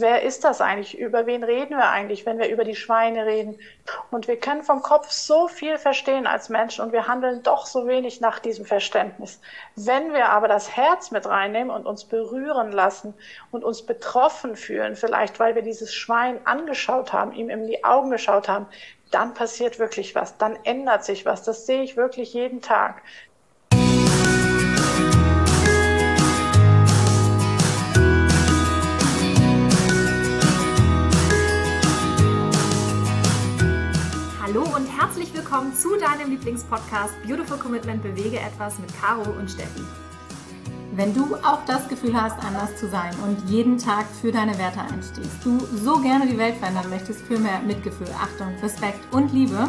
wer ist das eigentlich? Über wen reden wir eigentlich, wenn wir über die Schweine reden? Und wir können vom Kopf so viel verstehen als Menschen und wir handeln doch so wenig nach diesem Verständnis. Wenn wir aber das Herz mit reinnehmen und uns berühren lassen und uns betroffen fühlen, vielleicht weil wir dieses Schwein angeschaut haben, ihm in die Augen geschaut haben, dann passiert wirklich was, dann ändert sich was. Das sehe ich wirklich jeden Tag. Hallo und herzlich willkommen zu deinem Lieblingspodcast Beautiful Commitment Bewege etwas mit Caro und Steffi. Wenn du auch das Gefühl hast, anders zu sein und jeden Tag für deine Werte einstehst, du so gerne die Welt verändern möchtest für mehr Mitgefühl, Achtung, Respekt und Liebe,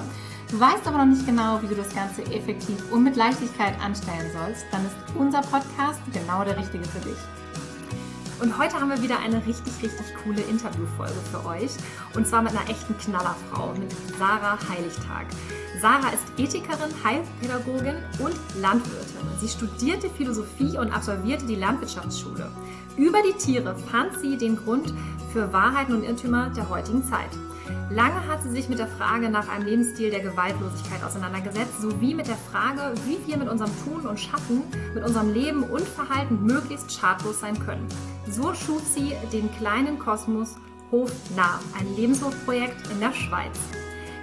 du weißt aber noch nicht genau, wie du das Ganze effektiv und mit Leichtigkeit anstellen sollst, dann ist unser Podcast genau der richtige für dich. Und heute haben wir wieder eine richtig, richtig coole Interviewfolge für euch. Und zwar mit einer echten Knallerfrau, mit Sarah Heiligtag. Sarah ist Ethikerin, Heilpädagogin und Landwirtin. Sie studierte Philosophie und absolvierte die Landwirtschaftsschule. Über die Tiere fand sie den Grund für Wahrheiten und Irrtümer der heutigen Zeit. Lange hat sie sich mit der Frage nach einem Lebensstil der Gewaltlosigkeit auseinandergesetzt, sowie mit der Frage, wie wir mit unserem Tun und Schaffen, mit unserem Leben und Verhalten möglichst schadlos sein können. So schuf sie den kleinen Kosmos Hof nah, ein Lebenshofprojekt in der Schweiz.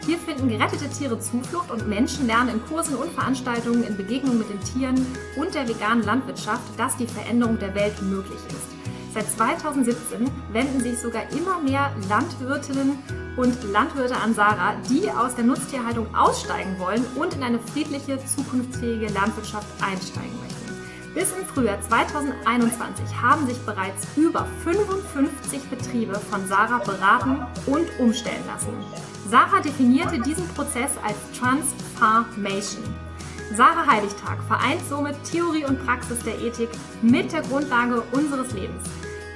Hier finden gerettete Tiere Zuflucht und Menschen lernen in Kursen und Veranstaltungen in Begegnung mit den Tieren und der veganen Landwirtschaft, dass die Veränderung der Welt möglich ist. Seit 2017 wenden sich sogar immer mehr Landwirtinnen und Landwirte an Sarah, die aus der Nutztierhaltung aussteigen wollen und in eine friedliche, zukunftsfähige Landwirtschaft einsteigen möchten. Bis im Frühjahr 2021 haben sich bereits über 55 Betriebe von Sarah beraten und umstellen lassen. Sarah definierte diesen Prozess als Transformation. Sarah Heiligtag vereint somit Theorie und Praxis der Ethik mit der Grundlage unseres Lebens,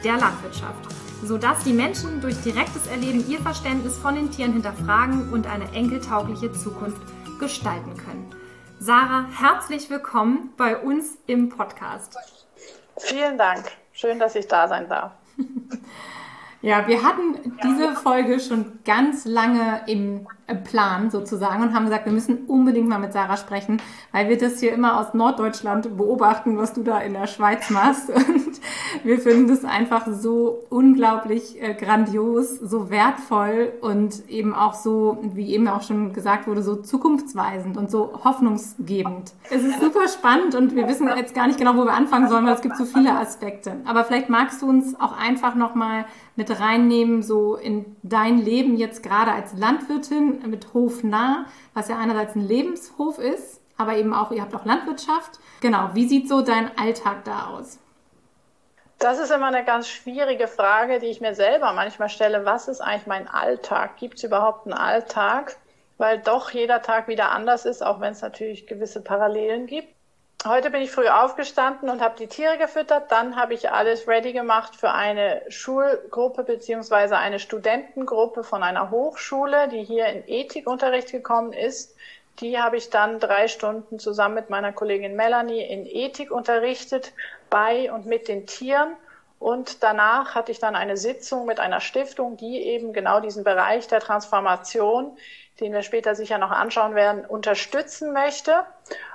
der Landwirtschaft, sodass die Menschen durch direktes Erleben ihr Verständnis von den Tieren hinterfragen und eine enkeltaugliche Zukunft gestalten können. Sarah, herzlich willkommen bei uns im Podcast. Vielen Dank. Schön, dass ich da sein darf. Ja, wir hatten diese Folge schon ganz lange im Plan sozusagen und haben gesagt, wir müssen unbedingt mal mit Sarah sprechen, weil wir das hier immer aus Norddeutschland beobachten, was du da in der Schweiz machst. Und wir finden das einfach so unglaublich äh, grandios, so wertvoll und eben auch so, wie eben auch schon gesagt wurde, so zukunftsweisend und so hoffnungsgebend. Es ist super spannend und wir wissen jetzt gar nicht genau, wo wir anfangen sollen, weil es gibt so viele Aspekte. Aber vielleicht magst du uns auch einfach nochmal mit reinnehmen, so in dein Leben jetzt gerade als Landwirtin mit Hof nah, was ja einerseits ein Lebenshof ist, aber eben auch, ihr habt auch Landwirtschaft. Genau, wie sieht so dein Alltag da aus? Das ist immer eine ganz schwierige Frage, die ich mir selber manchmal stelle. Was ist eigentlich mein Alltag? Gibt es überhaupt einen Alltag? Weil doch jeder Tag wieder anders ist, auch wenn es natürlich gewisse Parallelen gibt. Heute bin ich früh aufgestanden und habe die Tiere gefüttert. Dann habe ich alles ready gemacht für eine Schulgruppe beziehungsweise eine Studentengruppe von einer Hochschule, die hier in Ethikunterricht gekommen ist. Die habe ich dann drei Stunden zusammen mit meiner Kollegin Melanie in Ethik unterrichtet, bei und mit den Tieren. Und danach hatte ich dann eine Sitzung mit einer Stiftung, die eben genau diesen Bereich der Transformation, den wir später sicher noch anschauen werden, unterstützen möchte.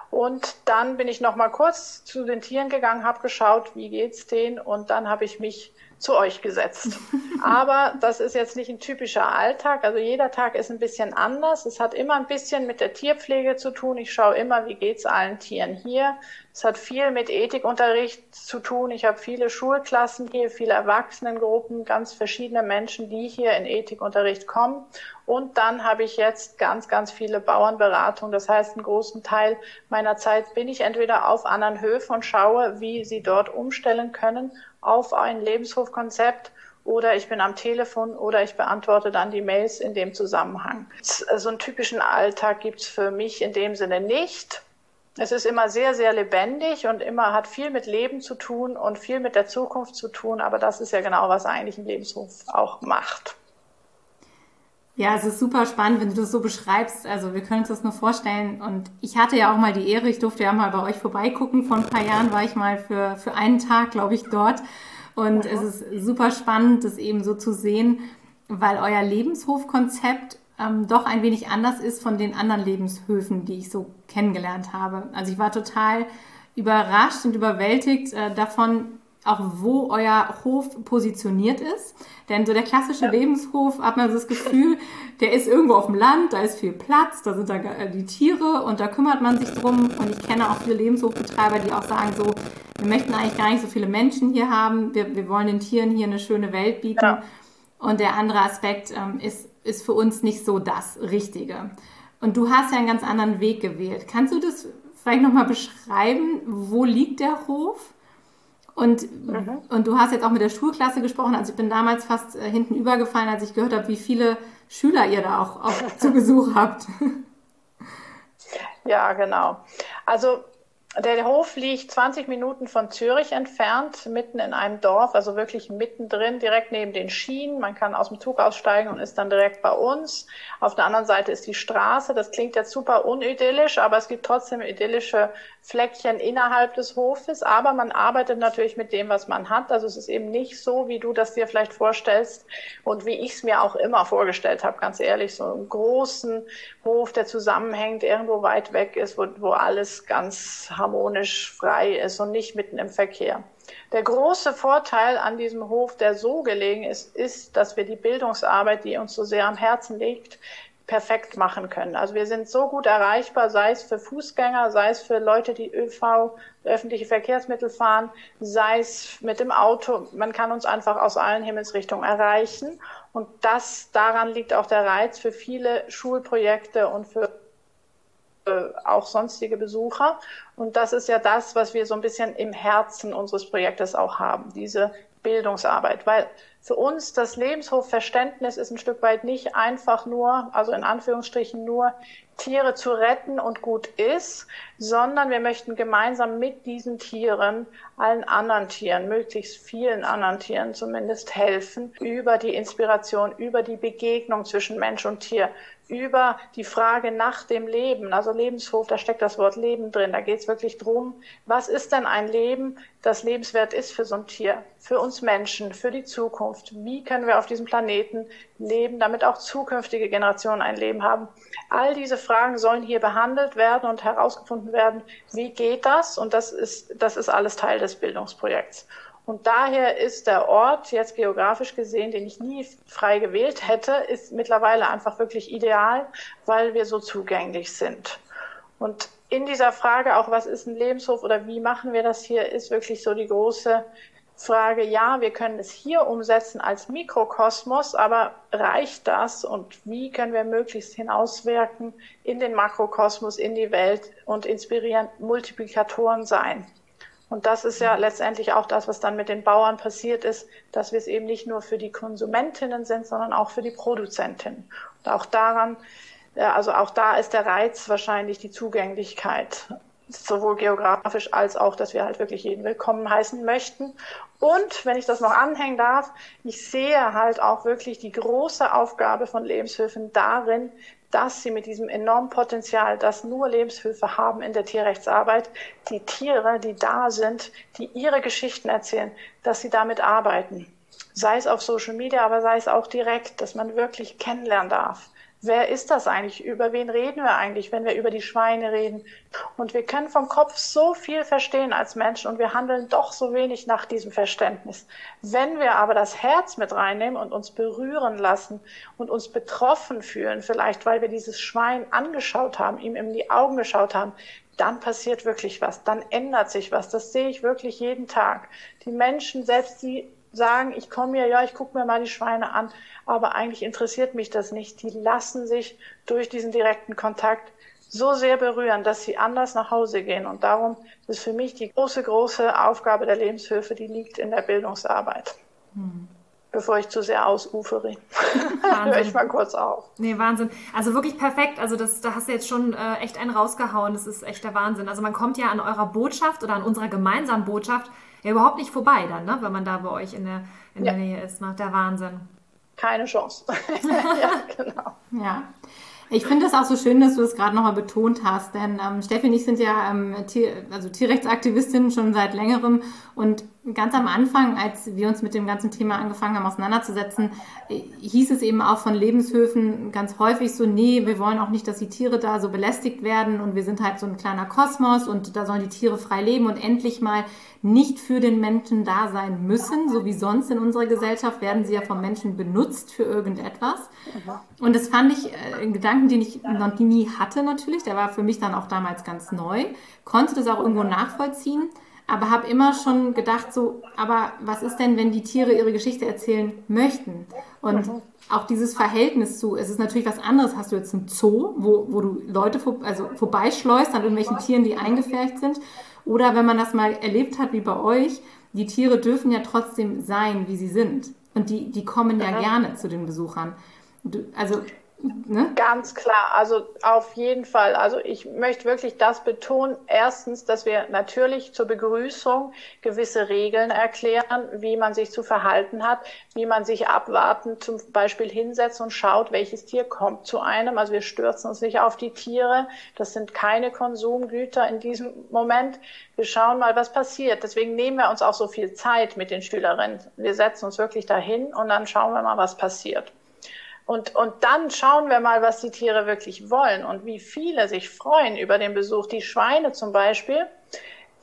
Und dann bin ich noch mal kurz zu den Tieren gegangen, habe geschaut, wie geht's denen, und dann habe ich mich zu euch gesetzt. Aber das ist jetzt nicht ein typischer Alltag. Also jeder Tag ist ein bisschen anders. Es hat immer ein bisschen mit der Tierpflege zu tun. Ich schaue immer, wie geht's allen Tieren hier. Es hat viel mit Ethikunterricht zu tun. Ich habe viele Schulklassen hier, viele Erwachsenengruppen, ganz verschiedene Menschen, die hier in Ethikunterricht kommen. Und dann habe ich jetzt ganz, ganz viele Bauernberatungen. Das heißt, einen großen Teil meiner Zeit bin ich entweder auf anderen Höfen und schaue, wie sie dort umstellen können auf ein Lebenshofkonzept oder ich bin am Telefon oder ich beantworte dann die Mails in dem Zusammenhang. So einen typischen Alltag gibt's für mich in dem Sinne nicht. Es ist immer sehr, sehr lebendig und immer hat viel mit Leben zu tun und viel mit der Zukunft zu tun. Aber das ist ja genau, was eigentlich ein Lebenshof auch macht. Ja, es ist super spannend, wenn du das so beschreibst. Also wir können uns das nur vorstellen. Und ich hatte ja auch mal die Ehre, ich durfte ja mal bei euch vorbeigucken. Vor ein paar Jahren war ich mal für, für einen Tag, glaube ich, dort. Und ja. es ist super spannend, das eben so zu sehen, weil euer Lebenshofkonzept ähm, doch ein wenig anders ist von den anderen Lebenshöfen, die ich so kennengelernt habe. Also ich war total überrascht und überwältigt äh, davon, auch wo euer Hof positioniert ist. Denn so der klassische ja. Lebenshof hat man so das Gefühl, der ist irgendwo auf dem Land, da ist viel Platz, da sind da äh, die Tiere und da kümmert man sich drum. Und ich kenne auch viele Lebenshofbetreiber, die auch sagen so, wir möchten eigentlich gar nicht so viele Menschen hier haben, wir, wir wollen den Tieren hier eine schöne Welt bieten. Ja. Und der andere Aspekt ähm, ist, ist für uns nicht so das Richtige. Und du hast ja einen ganz anderen Weg gewählt. Kannst du das vielleicht nochmal beschreiben? Wo liegt der Hof? Und, mhm. und du hast jetzt auch mit der Schulklasse gesprochen. Also ich bin damals fast äh, hinten übergefallen, als ich gehört habe, wie viele Schüler ihr da auch, auch zu Besuch habt. Ja, genau. Also der Hof liegt 20 Minuten von Zürich entfernt, mitten in einem Dorf, also wirklich mittendrin, direkt neben den Schienen. Man kann aus dem Zug aussteigen und ist dann direkt bei uns. Auf der anderen Seite ist die Straße. Das klingt jetzt super unidyllisch, aber es gibt trotzdem idyllische Fleckchen innerhalb des Hofes. Aber man arbeitet natürlich mit dem, was man hat. Also es ist eben nicht so, wie du das dir vielleicht vorstellst und wie ich es mir auch immer vorgestellt habe, ganz ehrlich. So einen großen Hof, der zusammenhängt, irgendwo weit weg ist, wo, wo alles ganz harmonisch frei ist und nicht mitten im Verkehr. Der große Vorteil an diesem Hof, der so gelegen ist, ist, dass wir die Bildungsarbeit, die uns so sehr am Herzen liegt, perfekt machen können. Also wir sind so gut erreichbar, sei es für Fußgänger, sei es für Leute, die ÖV, öffentliche Verkehrsmittel fahren, sei es mit dem Auto. Man kann uns einfach aus allen Himmelsrichtungen erreichen. Und das, daran liegt auch der Reiz für viele Schulprojekte und für äh, auch sonstige Besucher. Und das ist ja das, was wir so ein bisschen im Herzen unseres Projektes auch haben, diese Bildungsarbeit. Weil für uns das Lebenshofverständnis ist ein Stück weit nicht einfach nur, also in Anführungsstrichen nur Tiere zu retten und gut ist, sondern wir möchten gemeinsam mit diesen Tieren allen anderen Tieren, möglichst vielen anderen Tieren zumindest helfen, über die Inspiration, über die Begegnung zwischen Mensch und Tier, über die Frage nach dem Leben, also Lebenshof, da steckt das Wort Leben drin. Da geht es wirklich drum, was ist denn ein Leben, das lebenswert ist für so ein Tier, für uns Menschen, für die Zukunft? Wie können wir auf diesem Planeten leben, damit auch zukünftige Generationen ein Leben haben? All diese Fragen sollen hier behandelt werden und herausgefunden werden, wie geht das? Und das ist, das ist alles Teil des Bildungsprojekts. Und daher ist der Ort jetzt geografisch gesehen, den ich nie frei gewählt hätte, ist mittlerweile einfach wirklich ideal, weil wir so zugänglich sind. Und in dieser Frage auch, was ist ein Lebenshof oder wie machen wir das hier, ist wirklich so die große Frage, ja, wir können es hier umsetzen als Mikrokosmos, aber reicht das und wie können wir möglichst hinauswirken in den Makrokosmos, in die Welt und inspirieren Multiplikatoren sein? Und das ist ja letztendlich auch das, was dann mit den Bauern passiert ist, dass wir es eben nicht nur für die Konsumentinnen sind, sondern auch für die Produzentinnen. Und auch daran, also auch da ist der Reiz wahrscheinlich die Zugänglichkeit, sowohl geografisch als auch, dass wir halt wirklich jeden willkommen heißen möchten. Und wenn ich das noch anhängen darf, ich sehe halt auch wirklich die große Aufgabe von Lebenshöfen darin, dass sie mit diesem enormen Potenzial, das nur Lebenshilfe haben in der Tierrechtsarbeit, die Tiere, die da sind, die ihre Geschichten erzählen, dass sie damit arbeiten. Sei es auf Social Media, aber sei es auch direkt, dass man wirklich kennenlernen darf wer ist das eigentlich? Über wen reden wir eigentlich, wenn wir über die Schweine reden? Und wir können vom Kopf so viel verstehen als Menschen und wir handeln doch so wenig nach diesem Verständnis. Wenn wir aber das Herz mit reinnehmen und uns berühren lassen und uns betroffen fühlen, vielleicht weil wir dieses Schwein angeschaut haben, ihm in die Augen geschaut haben, dann passiert wirklich was, dann ändert sich was. Das sehe ich wirklich jeden Tag. Die Menschen, selbst die sagen, ich komme hier, ja, ich gucke mir mal die Schweine an, aber eigentlich interessiert mich das nicht. Die lassen sich durch diesen direkten Kontakt so sehr berühren, dass sie anders nach Hause gehen. Und darum ist für mich die große, große Aufgabe der Lebenshilfe, die liegt in der Bildungsarbeit. Hm. Bevor ich zu sehr ausufere, höre ich mal kurz auf. Nee, Wahnsinn. Also wirklich perfekt. Also das, da hast du jetzt schon äh, echt einen rausgehauen. Das ist echt der Wahnsinn. Also man kommt ja an eurer Botschaft oder an unserer gemeinsamen Botschaft ja überhaupt nicht vorbei dann, ne? wenn man da bei euch in der, in ja. der Nähe ist. Ne? Der Wahnsinn keine Chance. ja, genau. Ja. Ich finde es auch so schön, dass du es gerade nochmal betont hast, denn ähm, Steffi und ich sind ja ähm, Tier, also Tierrechtsaktivistinnen schon seit längerem und ganz am Anfang, als wir uns mit dem ganzen Thema angefangen haben auseinanderzusetzen, äh, hieß es eben auch von Lebenshöfen ganz häufig so, nee, wir wollen auch nicht, dass die Tiere da so belästigt werden und wir sind halt so ein kleiner Kosmos und da sollen die Tiere frei leben und endlich mal nicht für den Menschen da sein müssen, so wie sonst in unserer Gesellschaft werden sie ja vom Menschen benutzt für irgendetwas. Und das fand ich äh, einen Gedanken, den ich noch nie hatte natürlich, der war für mich dann auch damals ganz neu, konnte das auch irgendwo nachvollziehen aber habe immer schon gedacht, so, aber was ist denn, wenn die Tiere ihre Geschichte erzählen möchten? Und mhm. auch dieses Verhältnis zu, es ist natürlich was anderes, hast du jetzt ein Zoo, wo, wo du Leute vor, also vorbeischleust an irgendwelchen Tieren, die eingefärbt sind, oder wenn man das mal erlebt hat, wie bei euch, die Tiere dürfen ja trotzdem sein, wie sie sind. Und die, die kommen ja mhm. gerne zu den Besuchern. Du, also Ne? Ganz klar, also auf jeden Fall. Also ich möchte wirklich das betonen. Erstens, dass wir natürlich zur Begrüßung gewisse Regeln erklären, wie man sich zu verhalten hat, wie man sich abwarten, zum Beispiel hinsetzt und schaut, welches Tier kommt zu einem. Also wir stürzen uns nicht auf die Tiere. Das sind keine Konsumgüter in diesem Moment. Wir schauen mal, was passiert. Deswegen nehmen wir uns auch so viel Zeit mit den Schülerinnen. Wir setzen uns wirklich dahin und dann schauen wir mal, was passiert. Und, und dann schauen wir mal, was die Tiere wirklich wollen und wie viele sich freuen über den Besuch. Die Schweine zum Beispiel,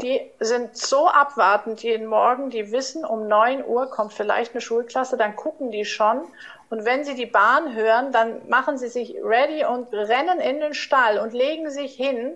die sind so abwartend jeden Morgen, die wissen, um neun Uhr kommt vielleicht eine Schulklasse, dann gucken die schon. Und wenn sie die Bahn hören, dann machen sie sich ready und rennen in den Stall und legen sich hin,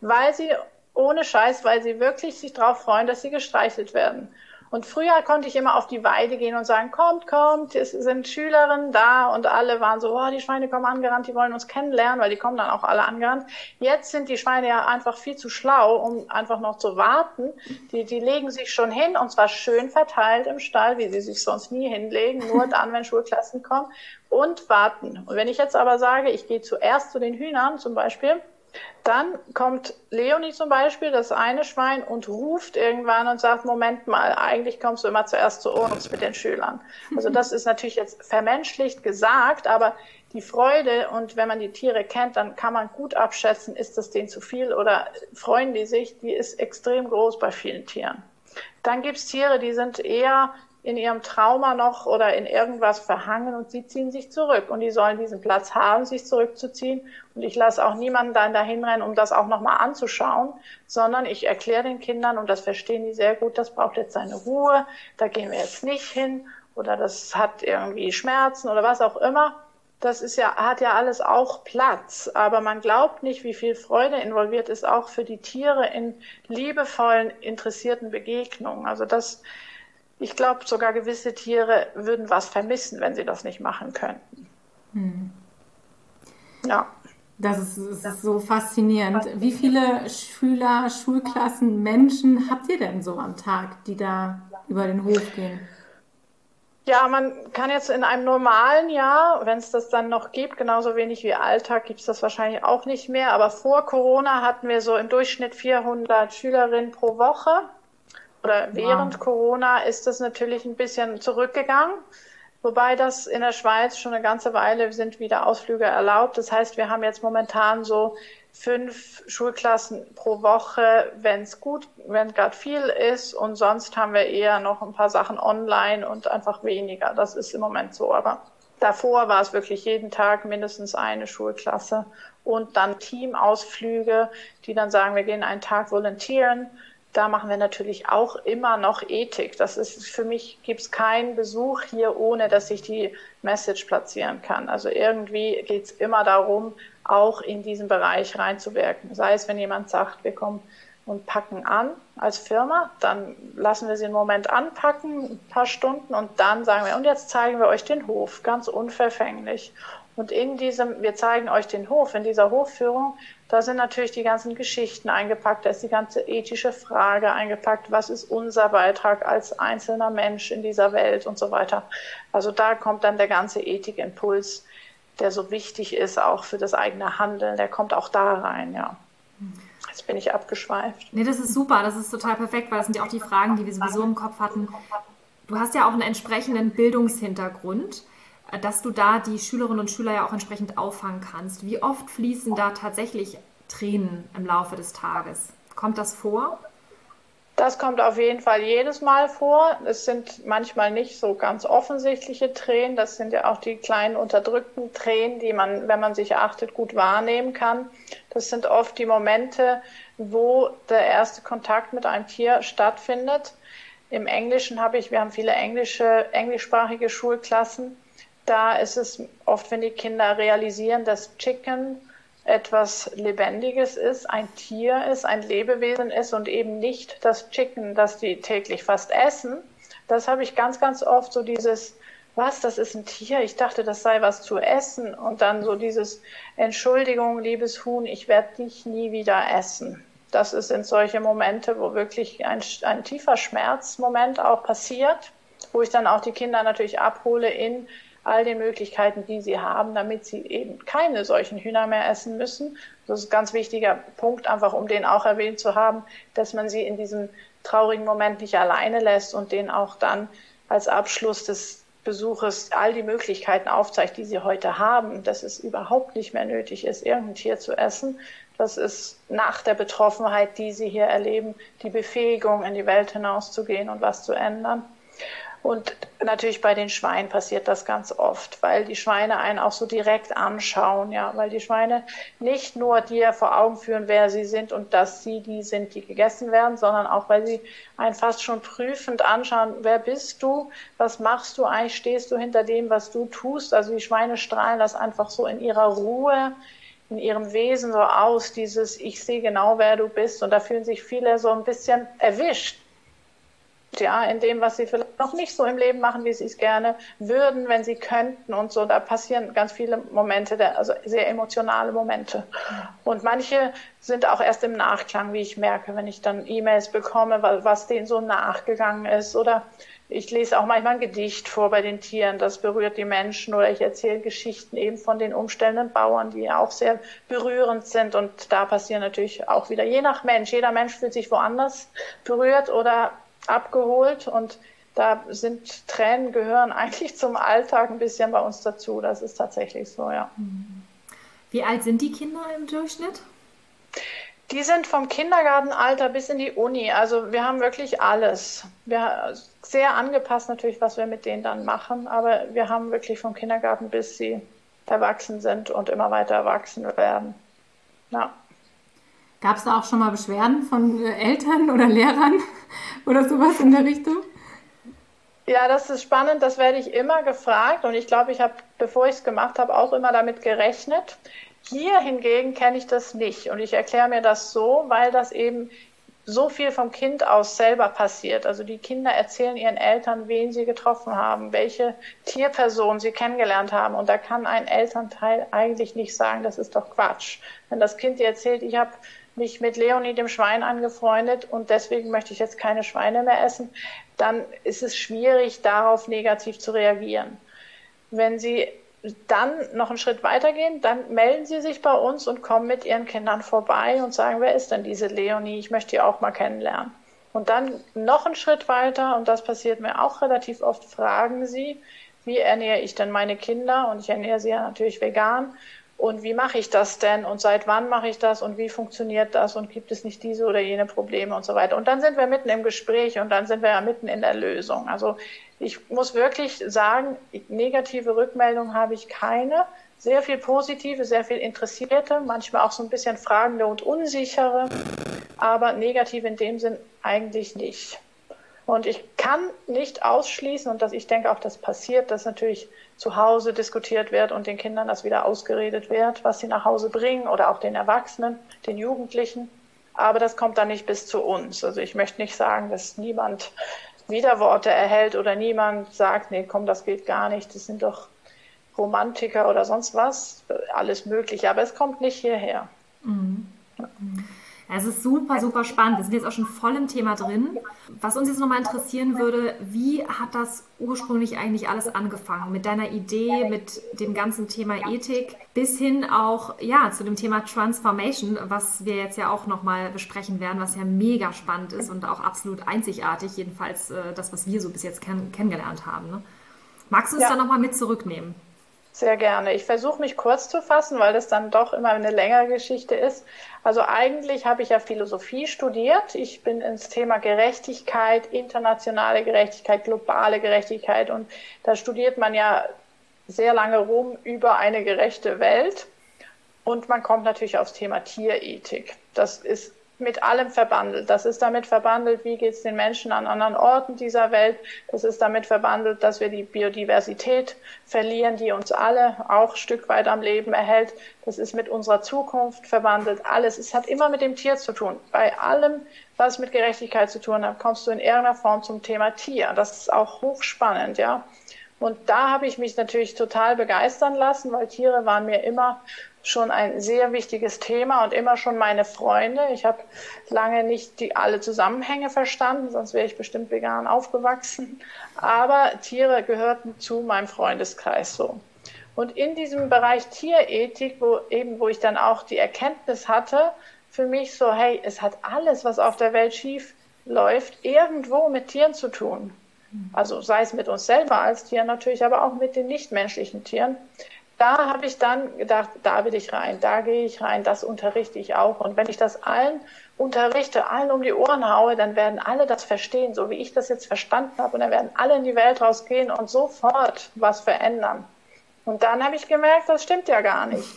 weil sie ohne Scheiß, weil sie wirklich sich darauf freuen, dass sie gestreichelt werden. Und früher konnte ich immer auf die Weide gehen und sagen, kommt, kommt, es sind Schülerinnen da und alle waren so, oh, die Schweine kommen angerannt, die wollen uns kennenlernen, weil die kommen dann auch alle angerannt. Jetzt sind die Schweine ja einfach viel zu schlau, um einfach noch zu warten. Die, die legen sich schon hin und zwar schön verteilt im Stall, wie sie sich sonst nie hinlegen, nur dann, wenn Schulklassen kommen und warten. Und wenn ich jetzt aber sage, ich gehe zuerst zu den Hühnern zum Beispiel, dann kommt Leonie zum Beispiel, das eine Schwein, und ruft irgendwann und sagt, Moment mal, eigentlich kommst du immer zuerst zu uns mit den Schülern. Also das ist natürlich jetzt vermenschlicht gesagt, aber die Freude und wenn man die Tiere kennt, dann kann man gut abschätzen, ist das denen zu viel oder freuen die sich, die ist extrem groß bei vielen Tieren. Dann gibt's Tiere, die sind eher in ihrem Trauma noch oder in irgendwas verhangen und sie ziehen sich zurück. Und die sollen diesen Platz haben, sich zurückzuziehen. Und ich lasse auch niemanden dann dahin rennen, um das auch nochmal anzuschauen, sondern ich erkläre den Kindern, und das verstehen die sehr gut, das braucht jetzt seine Ruhe, da gehen wir jetzt nicht hin oder das hat irgendwie Schmerzen oder was auch immer. Das ist ja, hat ja alles auch Platz, aber man glaubt nicht, wie viel Freude involviert ist, auch für die Tiere in liebevollen, interessierten Begegnungen. Also das, ich glaube, sogar gewisse Tiere würden was vermissen, wenn sie das nicht machen könnten. Hm. Ja. Das ist, das ist, so faszinierend. Wie viele Schüler, Schulklassen, Menschen habt ihr denn so am Tag, die da über den Hof gehen? Ja, man kann jetzt in einem normalen Jahr, wenn es das dann noch gibt, genauso wenig wie Alltag, gibt es das wahrscheinlich auch nicht mehr. Aber vor Corona hatten wir so im Durchschnitt 400 Schülerinnen pro Woche oder während wow. Corona ist das natürlich ein bisschen zurückgegangen. Wobei das in der Schweiz schon eine ganze Weile sind wieder Ausflüge erlaubt. Das heißt, wir haben jetzt momentan so fünf Schulklassen pro Woche, wenn es gut, wenn gerade viel ist. Und sonst haben wir eher noch ein paar Sachen online und einfach weniger. Das ist im Moment so. Aber davor war es wirklich jeden Tag mindestens eine Schulklasse und dann Teamausflüge, die dann sagen, wir gehen einen Tag volontieren da machen wir natürlich auch immer noch Ethik. Das ist für mich gibt es keinen Besuch hier, ohne dass ich die Message platzieren kann. Also irgendwie geht es immer darum, auch in diesen Bereich reinzuwirken. Sei es, wenn jemand sagt, wir kommen und packen an als Firma, dann lassen wir sie einen Moment anpacken, ein paar Stunden und dann sagen wir, und jetzt zeigen wir euch den Hof, ganz unverfänglich. Und in diesem, wir zeigen euch den Hof, in dieser Hofführung, da sind natürlich die ganzen Geschichten eingepackt, da ist die ganze ethische Frage eingepackt, was ist unser Beitrag als einzelner Mensch in dieser Welt und so weiter. Also da kommt dann der ganze Ethikimpuls, der so wichtig ist, auch für das eigene Handeln, der kommt auch da rein, ja. Jetzt bin ich abgeschweift. Nee, das ist super, das ist total perfekt, weil das sind ja auch die Fragen, die wir sowieso im Kopf hatten. Du hast ja auch einen entsprechenden Bildungshintergrund dass du da die Schülerinnen und Schüler ja auch entsprechend auffangen kannst. Wie oft fließen da tatsächlich Tränen im Laufe des Tages? Kommt das vor? Das kommt auf jeden Fall jedes Mal vor. Es sind manchmal nicht so ganz offensichtliche Tränen. Das sind ja auch die kleinen unterdrückten Tränen, die man, wenn man sich achtet, gut wahrnehmen kann. Das sind oft die Momente, wo der erste Kontakt mit einem Tier stattfindet. Im Englischen habe ich, wir haben viele englische, englischsprachige Schulklassen. Da ist es oft, wenn die Kinder realisieren, dass Chicken etwas Lebendiges ist, ein Tier ist, ein Lebewesen ist und eben nicht das Chicken, das die täglich fast essen. Das habe ich ganz, ganz oft so dieses, was, das ist ein Tier, ich dachte, das sei was zu essen und dann so dieses, Entschuldigung, liebes Huhn, ich werde dich nie wieder essen. Das sind solche Momente, wo wirklich ein, ein tiefer Schmerzmoment auch passiert, wo ich dann auch die Kinder natürlich abhole in all den Möglichkeiten, die sie haben, damit sie eben keine solchen Hühner mehr essen müssen. Das ist ein ganz wichtiger Punkt, einfach um den auch erwähnt zu haben, dass man sie in diesem traurigen Moment nicht alleine lässt und den auch dann als Abschluss des Besuches all die Möglichkeiten aufzeigt, die sie heute haben, dass es überhaupt nicht mehr nötig ist, irgendein Tier zu essen. Das ist nach der Betroffenheit, die sie hier erleben, die Befähigung, in die Welt hinauszugehen und was zu ändern. Und natürlich bei den Schweinen passiert das ganz oft, weil die Schweine einen auch so direkt anschauen, ja, weil die Schweine nicht nur dir vor Augen führen, wer sie sind und dass sie die sind, die gegessen werden, sondern auch, weil sie einen fast schon prüfend anschauen, wer bist du, was machst du eigentlich, stehst du hinter dem, was du tust. Also die Schweine strahlen das einfach so in ihrer Ruhe, in ihrem Wesen so aus, dieses Ich sehe genau, wer du bist. Und da fühlen sich viele so ein bisschen erwischt ja, in dem, was sie vielleicht noch nicht so im Leben machen, wie sie es gerne würden, wenn sie könnten und so. Da passieren ganz viele Momente, der, also sehr emotionale Momente. Und manche sind auch erst im Nachklang, wie ich merke, wenn ich dann E-Mails bekomme, was denen so nachgegangen ist. Oder ich lese auch manchmal ein Gedicht vor bei den Tieren, das berührt die Menschen. Oder ich erzähle Geschichten eben von den umstellenden Bauern, die auch sehr berührend sind. Und da passieren natürlich auch wieder, je nach Mensch, jeder Mensch fühlt sich woanders berührt oder abgeholt und da sind Tränen gehören eigentlich zum Alltag ein bisschen bei uns dazu. Das ist tatsächlich so, ja. Wie alt sind die Kinder im Durchschnitt? Die sind vom Kindergartenalter bis in die Uni. Also wir haben wirklich alles. Wir, sehr angepasst natürlich, was wir mit denen dann machen, aber wir haben wirklich vom Kindergarten bis sie erwachsen sind und immer weiter erwachsen werden. Ja. Gab es da auch schon mal Beschwerden von äh, Eltern oder Lehrern oder sowas in der Richtung? Ja, das ist spannend. Das werde ich immer gefragt und ich glaube, ich habe, bevor ich es gemacht habe, auch immer damit gerechnet. Hier hingegen kenne ich das nicht und ich erkläre mir das so, weil das eben so viel vom Kind aus selber passiert. Also die Kinder erzählen ihren Eltern, wen sie getroffen haben, welche Tierperson sie kennengelernt haben. Und da kann ein Elternteil eigentlich nicht sagen, das ist doch Quatsch. Wenn das Kind dir erzählt, ich habe mich mit Leonie dem Schwein angefreundet und deswegen möchte ich jetzt keine Schweine mehr essen, dann ist es schwierig, darauf negativ zu reagieren. Wenn Sie dann noch einen Schritt weitergehen, dann melden Sie sich bei uns und kommen mit Ihren Kindern vorbei und sagen, wer ist denn diese Leonie? Ich möchte die auch mal kennenlernen. Und dann noch einen Schritt weiter, und das passiert mir auch relativ oft, fragen Sie, wie ernähre ich denn meine Kinder? Und ich ernähre sie ja natürlich vegan und wie mache ich das denn und seit wann mache ich das und wie funktioniert das und gibt es nicht diese oder jene Probleme und so weiter. Und dann sind wir mitten im Gespräch und dann sind wir ja mitten in der Lösung. Also ich muss wirklich sagen, negative Rückmeldungen habe ich keine. Sehr viel positive, sehr viel interessierte, manchmal auch so ein bisschen fragende und unsichere, aber negativ in dem Sinn eigentlich nicht. Und ich kann nicht ausschließen, und das, ich denke auch, das passiert, dass natürlich zu Hause diskutiert wird und den Kindern das wieder ausgeredet wird, was sie nach Hause bringen oder auch den Erwachsenen, den Jugendlichen. Aber das kommt dann nicht bis zu uns. Also ich möchte nicht sagen, dass niemand Widerworte erhält oder niemand sagt, nee, komm, das geht gar nicht. Das sind doch Romantiker oder sonst was. Alles möglich. Aber es kommt nicht hierher. Mhm. Es ist super, super spannend. Wir sind jetzt auch schon voll im Thema drin. Was uns jetzt nochmal interessieren würde, wie hat das ursprünglich eigentlich alles angefangen? Mit deiner Idee, mit dem ganzen Thema Ethik, bis hin auch ja, zu dem Thema Transformation, was wir jetzt ja auch nochmal besprechen werden, was ja mega spannend ist und auch absolut einzigartig, jedenfalls äh, das, was wir so bis jetzt kenn kennengelernt haben. Ne? Magst du uns ja. da nochmal mit zurücknehmen? Sehr gerne. Ich versuche mich kurz zu fassen, weil das dann doch immer eine längere Geschichte ist. Also eigentlich habe ich ja Philosophie studiert. Ich bin ins Thema Gerechtigkeit, internationale Gerechtigkeit, globale Gerechtigkeit und da studiert man ja sehr lange rum über eine gerechte Welt. Und man kommt natürlich aufs Thema Tierethik. Das ist mit allem verbandelt. Das ist damit verbandelt, wie geht es den Menschen an anderen Orten dieser Welt. Das ist damit verbandelt, dass wir die Biodiversität verlieren, die uns alle auch Stück weit am Leben erhält. Das ist mit unserer Zukunft verbandelt. Alles. Es hat immer mit dem Tier zu tun. Bei allem, was mit Gerechtigkeit zu tun hat, kommst du in irgendeiner Form zum Thema Tier. Das ist auch hochspannend, ja. Und da habe ich mich natürlich total begeistern lassen, weil Tiere waren mir immer schon ein sehr wichtiges Thema und immer schon meine Freunde. Ich habe lange nicht die alle Zusammenhänge verstanden, sonst wäre ich bestimmt vegan aufgewachsen. Aber Tiere gehörten zu meinem Freundeskreis so. Und in diesem Bereich Tierethik, wo eben, wo ich dann auch die Erkenntnis hatte, für mich so, hey, es hat alles, was auf der Welt schief läuft, irgendwo mit Tieren zu tun. Also sei es mit uns selber als Tieren natürlich, aber auch mit den nichtmenschlichen Tieren. Da habe ich dann gedacht, da will ich rein, da gehe ich rein, das unterrichte ich auch. Und wenn ich das allen unterrichte, allen um die Ohren haue, dann werden alle das verstehen, so wie ich das jetzt verstanden habe. Und dann werden alle in die Welt rausgehen und sofort was verändern. Und dann habe ich gemerkt, das stimmt ja gar nicht.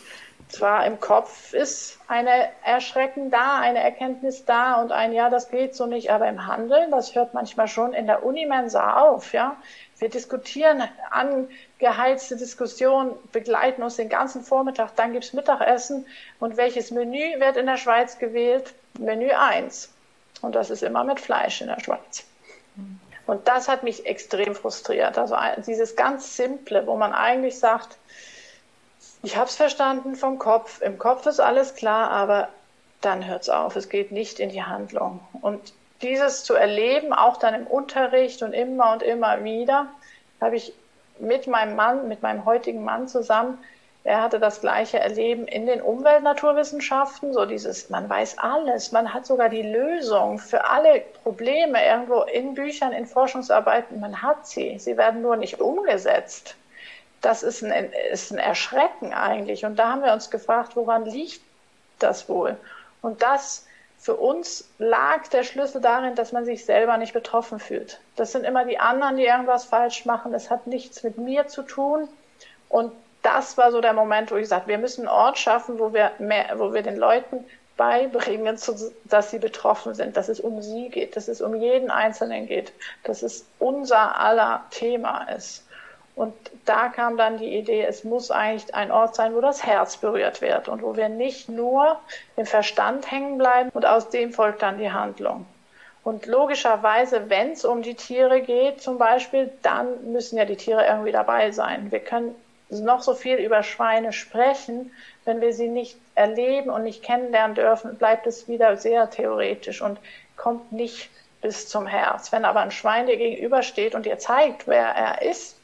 Zwar im Kopf ist eine Erschrecken da, eine Erkenntnis da und ein Ja, das geht so nicht, aber im Handeln, das hört manchmal schon in der Unimensa auf, ja. Wir diskutieren angeheizte Diskussionen, begleiten uns den ganzen Vormittag, dann gibt's Mittagessen und welches Menü wird in der Schweiz gewählt? Menü 1. Und das ist immer mit Fleisch in der Schweiz. Und das hat mich extrem frustriert. Also dieses ganz Simple, wo man eigentlich sagt, ich habe es verstanden vom Kopf. Im Kopf ist alles klar, aber dann hört es auf. Es geht nicht in die Handlung. Und dieses zu erleben, auch dann im Unterricht und immer und immer wieder, habe ich mit meinem Mann, mit meinem heutigen Mann zusammen, er hatte das gleiche Erleben in den Umweltnaturwissenschaften, so dieses, man weiß alles, man hat sogar die Lösung für alle Probleme irgendwo in Büchern, in Forschungsarbeiten, man hat sie, sie werden nur nicht umgesetzt das ist ein, ist ein Erschrecken eigentlich. Und da haben wir uns gefragt, woran liegt das wohl? Und das für uns lag der Schlüssel darin, dass man sich selber nicht betroffen fühlt. Das sind immer die anderen, die irgendwas falsch machen. Es hat nichts mit mir zu tun. Und das war so der Moment, wo ich sagte, wir müssen einen Ort schaffen, wo wir mehr, wo wir den Leuten beibringen, dass sie betroffen sind, dass es um sie geht, dass es um jeden Einzelnen geht, dass es unser aller Thema ist. Und da kam dann die Idee, es muss eigentlich ein Ort sein, wo das Herz berührt wird und wo wir nicht nur im Verstand hängen bleiben und aus dem folgt dann die Handlung. Und logischerweise, wenn es um die Tiere geht zum Beispiel, dann müssen ja die Tiere irgendwie dabei sein. Wir können noch so viel über Schweine sprechen, wenn wir sie nicht erleben und nicht kennenlernen dürfen, bleibt es wieder sehr theoretisch und kommt nicht bis zum Herz. Wenn aber ein Schwein dir gegenübersteht und dir zeigt, wer er ist,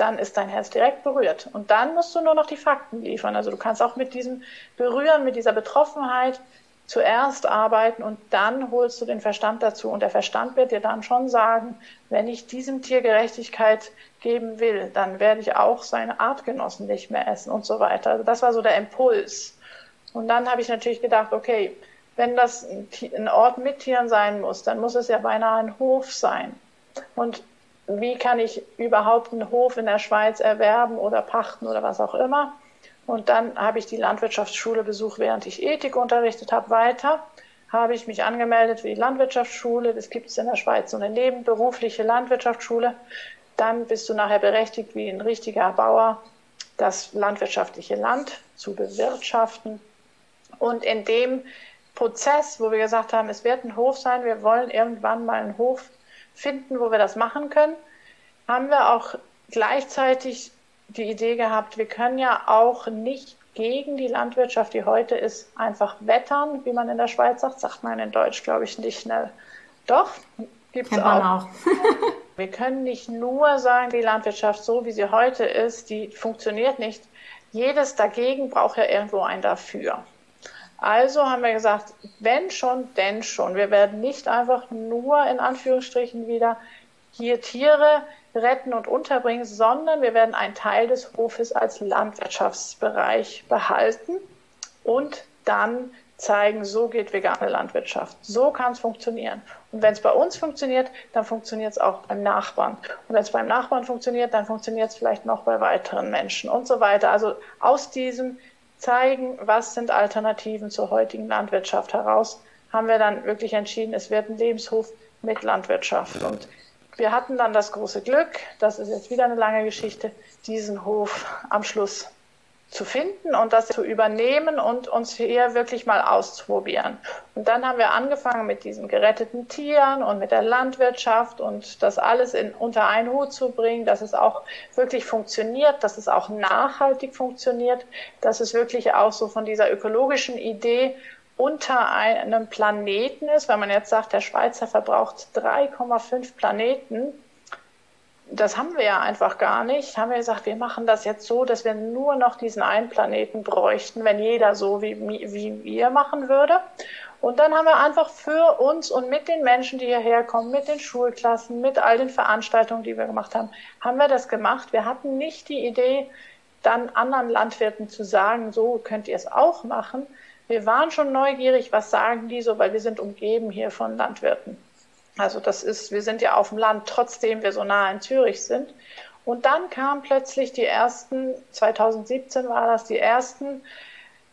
dann ist dein Herz direkt berührt. Und dann musst du nur noch die Fakten liefern. Also du kannst auch mit diesem Berühren, mit dieser Betroffenheit zuerst arbeiten und dann holst du den Verstand dazu. Und der Verstand wird dir dann schon sagen, wenn ich diesem Tier Gerechtigkeit geben will, dann werde ich auch seine Artgenossen nicht mehr essen und so weiter. Also das war so der Impuls. Und dann habe ich natürlich gedacht, okay, wenn das ein Ort mit Tieren sein muss, dann muss es ja beinahe ein Hof sein. Und wie kann ich überhaupt einen Hof in der Schweiz erwerben oder pachten oder was auch immer. Und dann habe ich die Landwirtschaftsschule besucht, während ich Ethik unterrichtet habe, weiter. Habe ich mich angemeldet für die Landwirtschaftsschule. Das gibt es in der Schweiz, so eine nebenberufliche Landwirtschaftsschule. Dann bist du nachher berechtigt, wie ein richtiger Bauer, das landwirtschaftliche Land zu bewirtschaften. Und in dem Prozess, wo wir gesagt haben, es wird ein Hof sein, wir wollen irgendwann mal einen Hof finden, wo wir das machen können, haben wir auch gleichzeitig die Idee gehabt, wir können ja auch nicht gegen die Landwirtschaft, die heute ist, einfach wettern, wie man in der Schweiz sagt, sagt man in Deutsch, glaube ich, nicht schnell. Doch, gibt es auch. auch. wir können nicht nur sagen, die Landwirtschaft so, wie sie heute ist, die funktioniert nicht. Jedes dagegen braucht ja irgendwo ein dafür. Also haben wir gesagt, wenn schon, denn schon. Wir werden nicht einfach nur in Anführungsstrichen wieder hier Tiere retten und unterbringen, sondern wir werden einen Teil des Hofes als Landwirtschaftsbereich behalten und dann zeigen, so geht vegane Landwirtschaft. So kann es funktionieren. Und wenn es bei uns funktioniert, dann funktioniert es auch beim Nachbarn. Und wenn es beim Nachbarn funktioniert, dann funktioniert es vielleicht noch bei weiteren Menschen und so weiter. Also aus diesem zeigen, was sind Alternativen zur heutigen Landwirtschaft heraus, haben wir dann wirklich entschieden, es wird ein Lebenshof mit Landwirtschaft. Und wir hatten dann das große Glück, das ist jetzt wieder eine lange Geschichte, diesen Hof am Schluss zu finden und das zu übernehmen und uns hier wirklich mal auszuprobieren. Und dann haben wir angefangen mit diesen geretteten Tieren und mit der Landwirtschaft und das alles in, unter einen Hut zu bringen, dass es auch wirklich funktioniert, dass es auch nachhaltig funktioniert, dass es wirklich auch so von dieser ökologischen Idee unter einem Planeten ist, weil man jetzt sagt, der Schweizer verbraucht 3,5 Planeten, das haben wir ja einfach gar nicht. Haben wir gesagt, wir machen das jetzt so, dass wir nur noch diesen einen Planeten bräuchten, wenn jeder so wie, wie wir machen würde. Und dann haben wir einfach für uns und mit den Menschen, die hierher kommen, mit den Schulklassen, mit all den Veranstaltungen, die wir gemacht haben, haben wir das gemacht. Wir hatten nicht die Idee, dann anderen Landwirten zu sagen, so könnt ihr es auch machen. Wir waren schon neugierig, was sagen die so, weil wir sind umgeben hier von Landwirten. Also das ist, wir sind ja auf dem Land, trotzdem wir so nah in Zürich sind. Und dann kamen plötzlich die ersten, 2017 war das, die ersten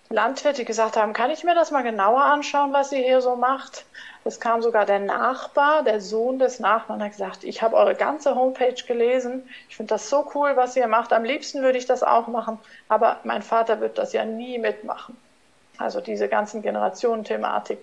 Landwirte, die gesagt haben, kann ich mir das mal genauer anschauen, was ihr hier so macht? Es kam sogar der Nachbar, der Sohn des Nachbarn, hat gesagt, ich habe eure ganze Homepage gelesen. Ich finde das so cool, was ihr macht. Am liebsten würde ich das auch machen, aber mein Vater wird das ja nie mitmachen. Also diese ganzen Generationen-Thematik.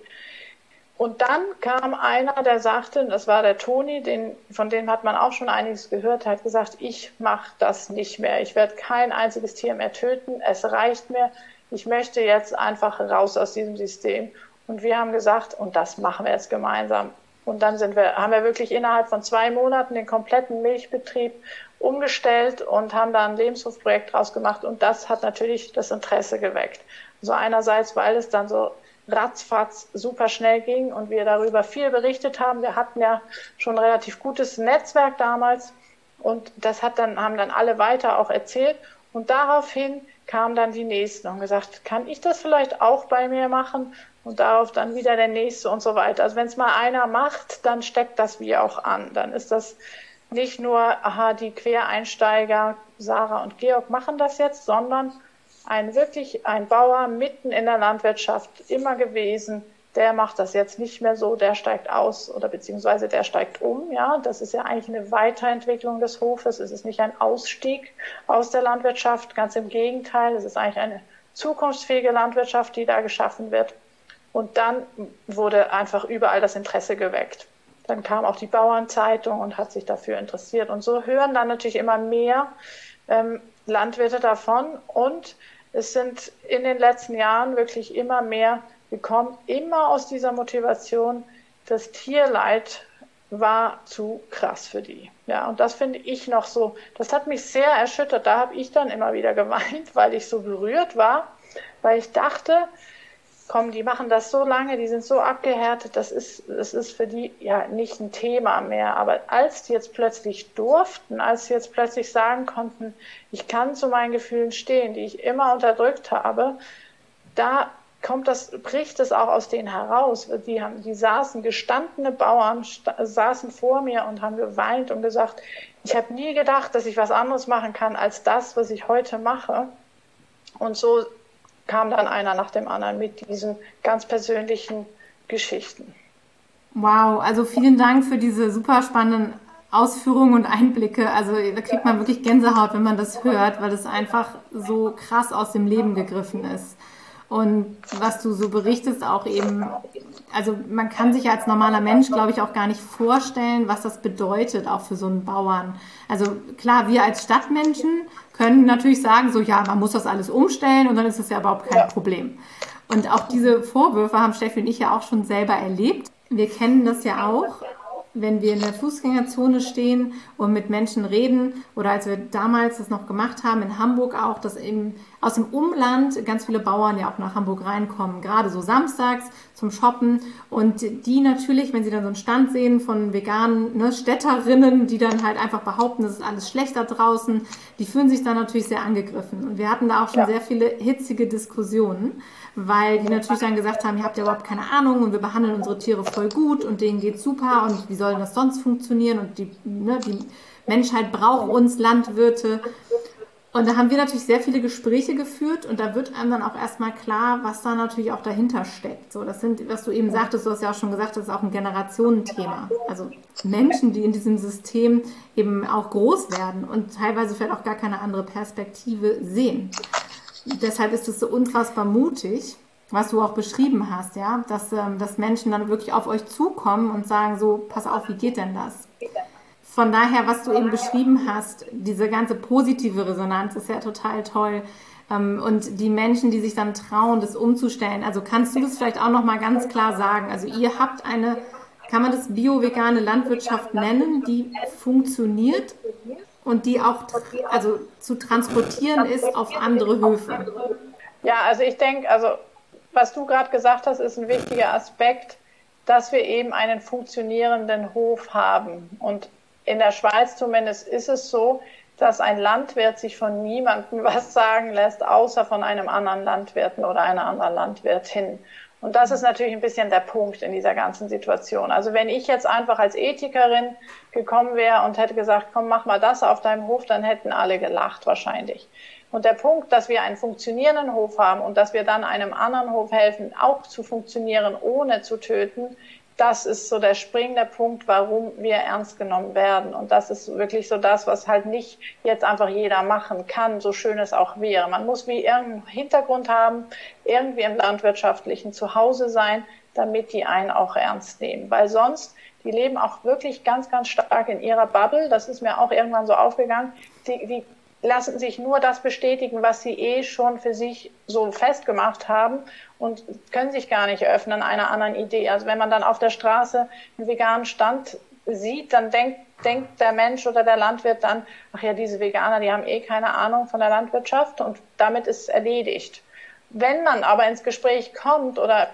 Und dann kam einer, der sagte, das war der Toni, den, von dem hat man auch schon einiges gehört, hat gesagt, ich mache das nicht mehr. Ich werde kein einziges Tier mehr töten. Es reicht mir. Ich möchte jetzt einfach raus aus diesem System. Und wir haben gesagt, und das machen wir jetzt gemeinsam. Und dann sind wir, haben wir wirklich innerhalb von zwei Monaten den kompletten Milchbetrieb umgestellt und haben da ein Lebenshofprojekt draus gemacht. Und das hat natürlich das Interesse geweckt. So einerseits, weil es dann so ratzfatz super schnell ging und wir darüber viel berichtet haben. Wir hatten ja schon ein relativ gutes Netzwerk damals und das hat dann, haben dann alle weiter auch erzählt und daraufhin kamen dann die Nächsten und gesagt, kann ich das vielleicht auch bei mir machen? Und darauf dann wieder der Nächste und so weiter. Also wenn es mal einer macht, dann steckt das wie auch an. Dann ist das nicht nur, aha, die Quereinsteiger, Sarah und Georg machen das jetzt, sondern ein wirklich ein Bauer mitten in der Landwirtschaft immer gewesen. Der macht das jetzt nicht mehr so, der steigt aus oder beziehungsweise der steigt um. Ja, das ist ja eigentlich eine Weiterentwicklung des Hofes. Es ist nicht ein Ausstieg aus der Landwirtschaft, ganz im Gegenteil. Es ist eigentlich eine zukunftsfähige Landwirtschaft, die da geschaffen wird. Und dann wurde einfach überall das Interesse geweckt. Dann kam auch die Bauernzeitung und hat sich dafür interessiert. Und so hören dann natürlich immer mehr ähm, Landwirte davon und es sind in den letzten Jahren wirklich immer mehr gekommen, immer aus dieser Motivation, das Tierleid war zu krass für die. Ja, und das finde ich noch so, das hat mich sehr erschüttert. Da habe ich dann immer wieder geweint, weil ich so berührt war, weil ich dachte, komm, die machen das so lange, die sind so abgehärtet, das ist, das ist für die ja nicht ein Thema mehr. Aber als die jetzt plötzlich durften, als sie jetzt plötzlich sagen konnten, ich kann zu meinen Gefühlen stehen, die ich immer unterdrückt habe, da kommt das, bricht es auch aus denen heraus. Die haben, die saßen, gestandene Bauern saßen vor mir und haben geweint und gesagt, ich habe nie gedacht, dass ich was anderes machen kann als das, was ich heute mache. Und so kam dann einer nach dem anderen mit diesen ganz persönlichen Geschichten. Wow, also vielen Dank für diese super spannenden Ausführungen und Einblicke. Also da kriegt man wirklich Gänsehaut, wenn man das hört, weil es einfach so krass aus dem Leben gegriffen ist. Und was du so berichtest, auch eben, also man kann sich als normaler Mensch, glaube ich, auch gar nicht vorstellen, was das bedeutet, auch für so einen Bauern. Also klar, wir als Stadtmenschen können natürlich sagen, so ja, man muss das alles umstellen und dann ist es ja überhaupt kein Problem. Und auch diese Vorwürfe haben Steffi und ich ja auch schon selber erlebt. Wir kennen das ja auch. wenn wir in der Fußgängerzone stehen und mit Menschen reden oder als wir damals das noch gemacht haben, in Hamburg auch, dass eben aus dem Umland ganz viele Bauern ja auch nach Hamburg reinkommen, gerade so samstags zum Shoppen und die natürlich, wenn sie dann so einen Stand sehen von veganen ne, Städterinnen, die dann halt einfach behaupten, das ist alles schlecht da draußen, die fühlen sich dann natürlich sehr angegriffen und wir hatten da auch schon ja. sehr viele hitzige Diskussionen weil die natürlich dann gesagt haben, ihr habt ja überhaupt keine Ahnung und wir behandeln unsere Tiere voll gut und denen geht's super und wie soll das sonst funktionieren und die, ne, die Menschheit braucht uns Landwirte. Und da haben wir natürlich sehr viele Gespräche geführt und da wird einem dann auch erstmal klar, was da natürlich auch dahinter steckt. So, das sind, was du eben sagtest, du hast ja auch schon gesagt, das ist auch ein Generationenthema. Also Menschen, die in diesem System eben auch groß werden und teilweise vielleicht auch gar keine andere Perspektive sehen deshalb ist es so unfassbar mutig, was du auch beschrieben hast, ja, dass, ähm, dass Menschen dann wirklich auf euch zukommen und sagen so, pass auf, wie geht denn das? Von daher, was du eben beschrieben hast, diese ganze positive Resonanz ist ja total toll. Ähm, und die Menschen, die sich dann trauen, das umzustellen, also kannst du das vielleicht auch noch mal ganz klar sagen? Also ihr habt eine, kann man das bio-vegane Landwirtschaft nennen, die funktioniert und die auch also zu transportieren ist auf andere Höfe. Ja, also ich denke, also was du gerade gesagt hast, ist ein wichtiger Aspekt, dass wir eben einen funktionierenden Hof haben. Und in der Schweiz zumindest ist es so, dass ein Landwirt sich von niemandem was sagen lässt, außer von einem anderen Landwirten oder einer anderen Landwirtin. Und das ist natürlich ein bisschen der Punkt in dieser ganzen Situation. Also wenn ich jetzt einfach als Ethikerin gekommen wäre und hätte gesagt, komm, mach mal das auf deinem Hof, dann hätten alle gelacht wahrscheinlich. Und der Punkt, dass wir einen funktionierenden Hof haben und dass wir dann einem anderen Hof helfen, auch zu funktionieren, ohne zu töten, das ist so der springende Punkt, warum wir ernst genommen werden. Und das ist wirklich so das, was halt nicht jetzt einfach jeder machen kann, so schön es auch wäre. Man muss wie irgendeinen Hintergrund haben, irgendwie im landwirtschaftlichen Zuhause sein, damit die einen auch ernst nehmen. Weil sonst, die leben auch wirklich ganz, ganz stark in ihrer Bubble. Das ist mir auch irgendwann so aufgegangen. Die, die lassen sich nur das bestätigen, was sie eh schon für sich so festgemacht haben und können sich gar nicht öffnen einer anderen Idee. Also wenn man dann auf der Straße einen veganen Stand sieht, dann denkt, denkt der Mensch oder der Landwirt dann, ach ja, diese Veganer, die haben eh keine Ahnung von der Landwirtschaft und damit ist es erledigt. Wenn man aber ins Gespräch kommt oder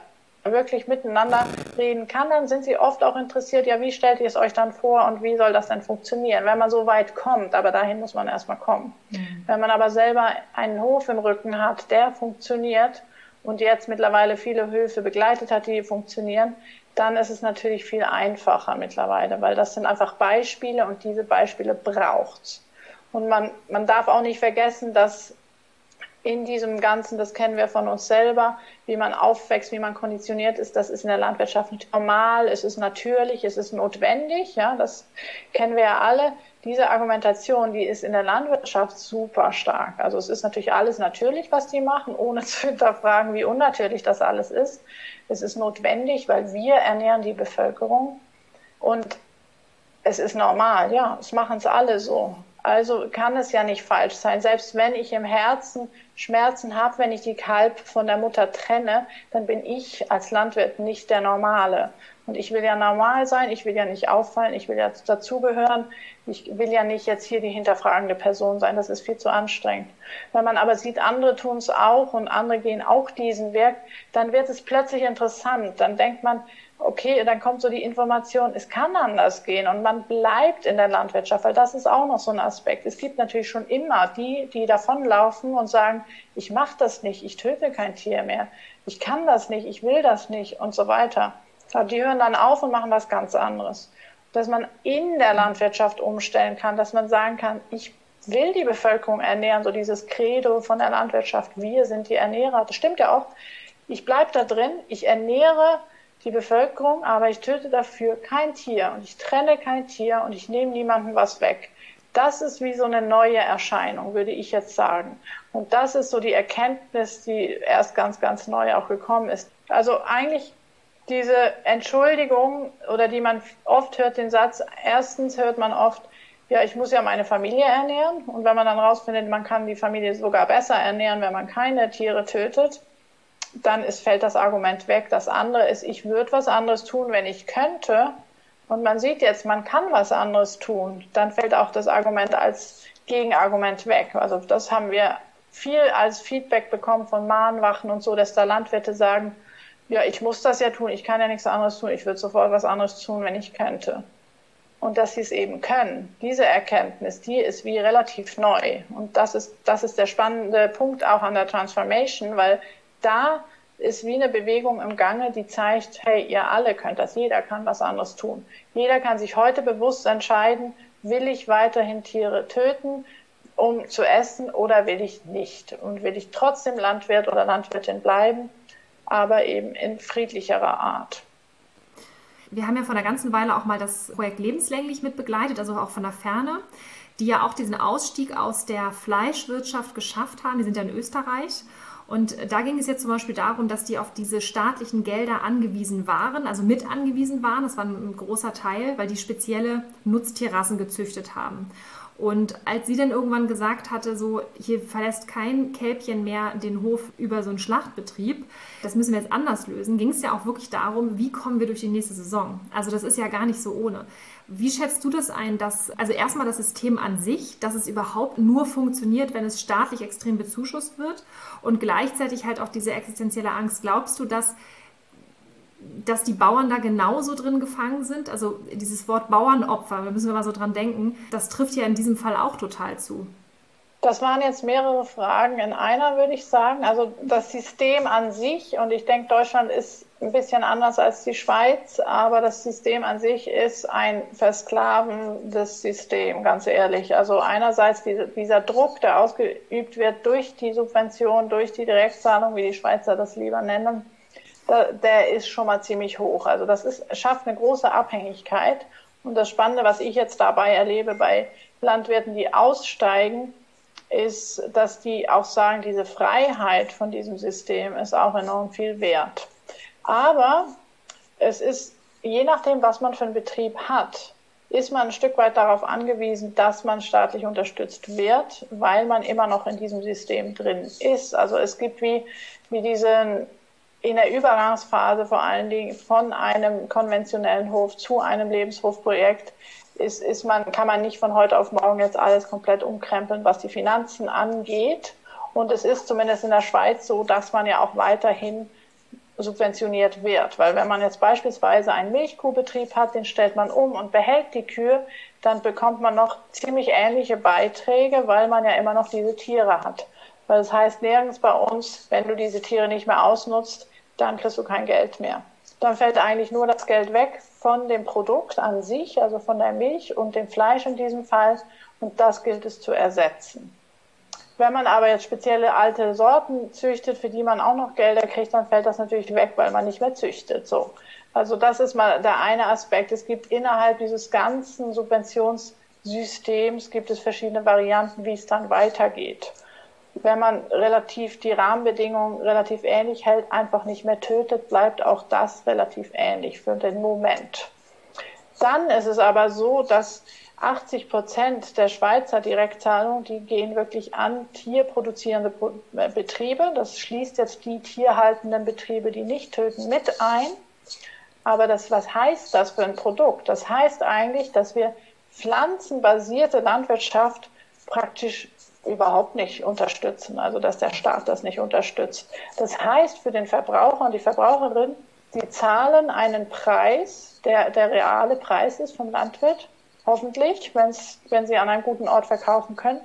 wirklich miteinander reden kann, dann sind sie oft auch interessiert, ja, wie stellt ihr es euch dann vor und wie soll das denn funktionieren, wenn man so weit kommt, aber dahin muss man erstmal kommen. Mhm. Wenn man aber selber einen Hof im Rücken hat, der funktioniert und jetzt mittlerweile viele Höfe begleitet hat, die funktionieren, dann ist es natürlich viel einfacher mittlerweile, weil das sind einfach Beispiele und diese Beispiele braucht's. Und man, man darf auch nicht vergessen, dass in diesem Ganzen, das kennen wir von uns selber, wie man aufwächst, wie man konditioniert ist, das ist in der Landwirtschaft nicht normal, es ist natürlich, es ist notwendig, ja, das kennen wir ja alle. Diese Argumentation, die ist in der Landwirtschaft super stark. Also es ist natürlich alles natürlich, was die machen, ohne zu hinterfragen, wie unnatürlich das alles ist. Es ist notwendig, weil wir ernähren die Bevölkerung und es ist normal, ja, es machen es alle so. Also kann es ja nicht falsch sein. Selbst wenn ich im Herzen Schmerzen habe, wenn ich die Kalb von der Mutter trenne, dann bin ich als Landwirt nicht der Normale. Und ich will ja normal sein, ich will ja nicht auffallen, ich will ja dazugehören, ich will ja nicht jetzt hier die hinterfragende Person sein, das ist viel zu anstrengend. Wenn man aber sieht, andere tun es auch und andere gehen auch diesen Weg, dann wird es plötzlich interessant. Dann denkt man, okay, dann kommt so die Information, es kann anders gehen und man bleibt in der Landwirtschaft, weil das ist auch noch so ein Aspekt. Es gibt natürlich schon immer die, die davonlaufen und sagen, ich mache das nicht, ich töte kein Tier mehr, ich kann das nicht, ich will das nicht und so weiter. Aber die hören dann auf und machen was ganz anderes. Dass man in der Landwirtschaft umstellen kann, dass man sagen kann, ich will die Bevölkerung ernähren, so dieses Credo von der Landwirtschaft, wir sind die Ernährer. Das stimmt ja auch. Ich bleibe da drin, ich ernähre die Bevölkerung, aber ich töte dafür kein Tier und ich trenne kein Tier und ich nehme niemandem was weg. Das ist wie so eine neue Erscheinung, würde ich jetzt sagen. Und das ist so die Erkenntnis, die erst ganz, ganz neu auch gekommen ist. Also eigentlich diese Entschuldigung oder die man oft hört, den Satz, erstens hört man oft, ja, ich muss ja meine Familie ernähren. Und wenn man dann rausfindet, man kann die Familie sogar besser ernähren, wenn man keine Tiere tötet, dann ist, fällt das Argument weg. Das andere ist, ich würde was anderes tun, wenn ich könnte. und man sieht jetzt, man kann was anderes tun, dann fällt auch das Argument als Gegenargument weg. Also das haben wir viel als Feedback bekommen von Mahnwachen und so, dass da Landwirte sagen, ja, ich muss das ja tun, ich kann ja nichts anderes tun, ich würde sofort was anderes tun, wenn ich könnte. Und dass sie es eben können, diese Erkenntnis, die ist wie relativ neu. Und das ist, das ist der spannende Punkt auch an der Transformation, weil da ist wie eine Bewegung im Gange, die zeigt, hey, ihr alle könnt das, jeder kann was anderes tun. Jeder kann sich heute bewusst entscheiden, will ich weiterhin Tiere töten, um zu essen oder will ich nicht? Und will ich trotzdem Landwirt oder Landwirtin bleiben, aber eben in friedlicherer Art. Wir haben ja vor einer ganzen Weile auch mal das Projekt lebenslänglich mit begleitet, also auch von der Ferne, die ja auch diesen Ausstieg aus der Fleischwirtschaft geschafft haben. Die sind ja in Österreich. Und da ging es jetzt zum Beispiel darum, dass die auf diese staatlichen Gelder angewiesen waren, also mit angewiesen waren. Das war ein großer Teil, weil die spezielle Nutztierrassen gezüchtet haben. Und als sie dann irgendwann gesagt hatte, so, hier verlässt kein Kälbchen mehr den Hof über so einen Schlachtbetrieb, das müssen wir jetzt anders lösen, ging es ja auch wirklich darum, wie kommen wir durch die nächste Saison. Also das ist ja gar nicht so ohne. Wie schätzt du das ein, dass, also erstmal das System an sich, dass es überhaupt nur funktioniert, wenn es staatlich extrem bezuschusst wird und gleichzeitig halt auch diese existenzielle Angst. Glaubst du, dass dass die Bauern da genauso drin gefangen sind. Also dieses Wort Bauernopfer, da müssen wir mal so dran denken, das trifft ja in diesem Fall auch total zu. Das waren jetzt mehrere Fragen in einer, würde ich sagen. Also das System an sich, und ich denke, Deutschland ist ein bisschen anders als die Schweiz, aber das System an sich ist ein versklavendes System, ganz ehrlich. Also einerseits diese, dieser Druck, der ausgeübt wird durch die Subvention, durch die Direktzahlung, wie die Schweizer das lieber nennen, der ist schon mal ziemlich hoch. Also das ist, schafft eine große Abhängigkeit. Und das Spannende, was ich jetzt dabei erlebe bei Landwirten, die aussteigen, ist, dass die auch sagen, diese Freiheit von diesem System ist auch enorm viel wert. Aber es ist, je nachdem, was man für einen Betrieb hat, ist man ein Stück weit darauf angewiesen, dass man staatlich unterstützt wird, weil man immer noch in diesem System drin ist. Also es gibt wie, wie diesen in der Übergangsphase vor allen Dingen von einem konventionellen Hof zu einem Lebenshofprojekt ist, ist man, kann man nicht von heute auf morgen jetzt alles komplett umkrempeln, was die Finanzen angeht. Und es ist zumindest in der Schweiz so, dass man ja auch weiterhin subventioniert wird. Weil wenn man jetzt beispielsweise einen Milchkuhbetrieb hat, den stellt man um und behält die Kühe, dann bekommt man noch ziemlich ähnliche Beiträge, weil man ja immer noch diese Tiere hat. Weil das heißt nirgends bei uns, wenn du diese Tiere nicht mehr ausnutzt, dann kriegst du kein Geld mehr. Dann fällt eigentlich nur das Geld weg von dem Produkt an sich, also von der Milch und dem Fleisch in diesem Fall. Und das gilt es zu ersetzen. Wenn man aber jetzt spezielle alte Sorten züchtet, für die man auch noch Gelder kriegt, dann fällt das natürlich weg, weil man nicht mehr züchtet. So. Also das ist mal der eine Aspekt. Es gibt innerhalb dieses ganzen Subventionssystems gibt es verschiedene Varianten, wie es dann weitergeht wenn man relativ die Rahmenbedingungen relativ ähnlich hält, einfach nicht mehr tötet, bleibt auch das relativ ähnlich für den Moment. Dann ist es aber so, dass 80 Prozent der Schweizer Direktzahlungen, die gehen wirklich an tierproduzierende äh, Betriebe. Das schließt jetzt die tierhaltenden Betriebe, die nicht töten, mit ein. Aber das, was heißt das für ein Produkt? Das heißt eigentlich, dass wir pflanzenbasierte Landwirtschaft praktisch überhaupt nicht unterstützen, also dass der Staat das nicht unterstützt. Das heißt für den Verbraucher und die Verbraucherin, sie zahlen einen Preis, der der reale Preis ist vom Landwirt, hoffentlich, wenn's, wenn sie an einem guten Ort verkaufen können.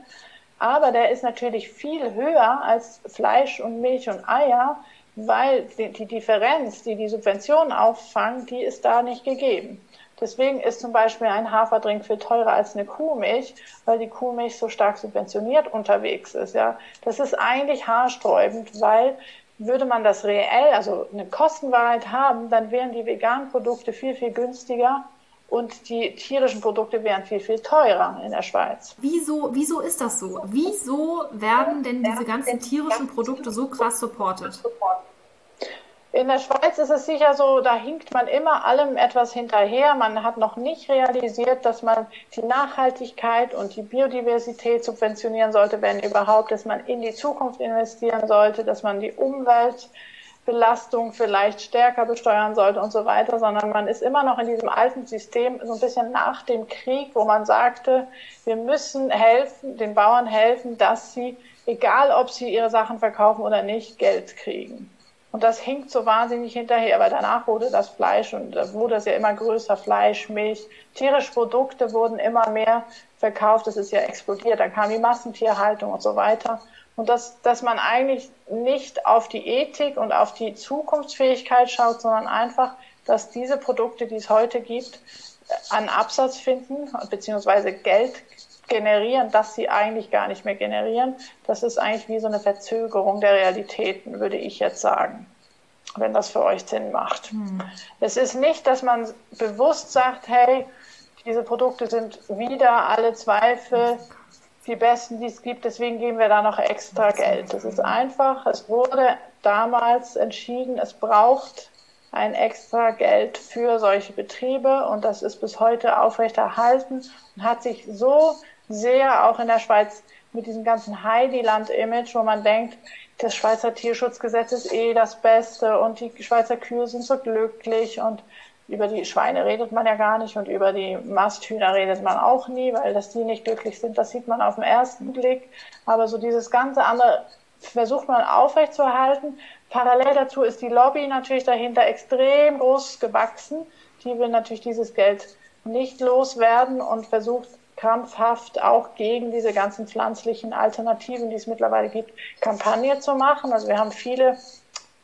Aber der ist natürlich viel höher als Fleisch und Milch und Eier, weil die, die Differenz, die die Subventionen auffangen, die ist da nicht gegeben. Deswegen ist zum Beispiel ein Haferdrink viel teurer als eine Kuhmilch, weil die Kuhmilch so stark subventioniert unterwegs ist. Ja, das ist eigentlich haarsträubend, weil würde man das reell, also eine Kostenwahrheit haben, dann wären die veganen Produkte viel, viel günstiger und die tierischen Produkte wären viel, viel teurer in der Schweiz. Wieso, wieso ist das so? Wieso werden denn diese ganzen tierischen Produkte so krass supported? In der Schweiz ist es sicher so, da hinkt man immer allem etwas hinterher. Man hat noch nicht realisiert, dass man die Nachhaltigkeit und die Biodiversität subventionieren sollte, wenn überhaupt, dass man in die Zukunft investieren sollte, dass man die Umwelt Belastung vielleicht stärker besteuern sollte und so weiter, sondern man ist immer noch in diesem alten System so ein bisschen nach dem Krieg, wo man sagte, wir müssen helfen, den Bauern helfen, dass sie, egal ob sie ihre Sachen verkaufen oder nicht, Geld kriegen. Und das hinkt so wahnsinnig hinterher, weil danach wurde das Fleisch und da wurde es ja immer größer, Fleisch, Milch, tierische Produkte wurden immer mehr verkauft, das ist ja explodiert, dann kam die Massentierhaltung und so weiter. Und dass, dass man eigentlich nicht auf die Ethik und auf die Zukunftsfähigkeit schaut, sondern einfach, dass diese Produkte, die es heute gibt, an Absatz finden, beziehungsweise Geld generieren, dass sie eigentlich gar nicht mehr generieren. Das ist eigentlich wie so eine Verzögerung der Realitäten, würde ich jetzt sagen, wenn das für euch Sinn macht. Hm. Es ist nicht, dass man bewusst sagt, hey, diese Produkte sind wieder alle Zweifel die besten, die es gibt, deswegen geben wir da noch extra Geld. Das ist einfach, es wurde damals entschieden, es braucht ein extra Geld für solche Betriebe und das ist bis heute aufrechterhalten und hat sich so sehr auch in der Schweiz mit diesem ganzen Heidiland-Image, wo man denkt, das Schweizer Tierschutzgesetz ist eh das Beste und die Schweizer Kühe sind so glücklich und über die Schweine redet man ja gar nicht und über die Masthühner redet man auch nie, weil dass die nicht glücklich sind, das sieht man auf den ersten Blick. Aber so dieses ganze andere versucht man aufrechtzuerhalten. Parallel dazu ist die Lobby natürlich dahinter extrem groß gewachsen. Die will natürlich dieses Geld nicht loswerden und versucht krampfhaft auch gegen diese ganzen pflanzlichen Alternativen, die es mittlerweile gibt, Kampagne zu machen. Also wir haben viele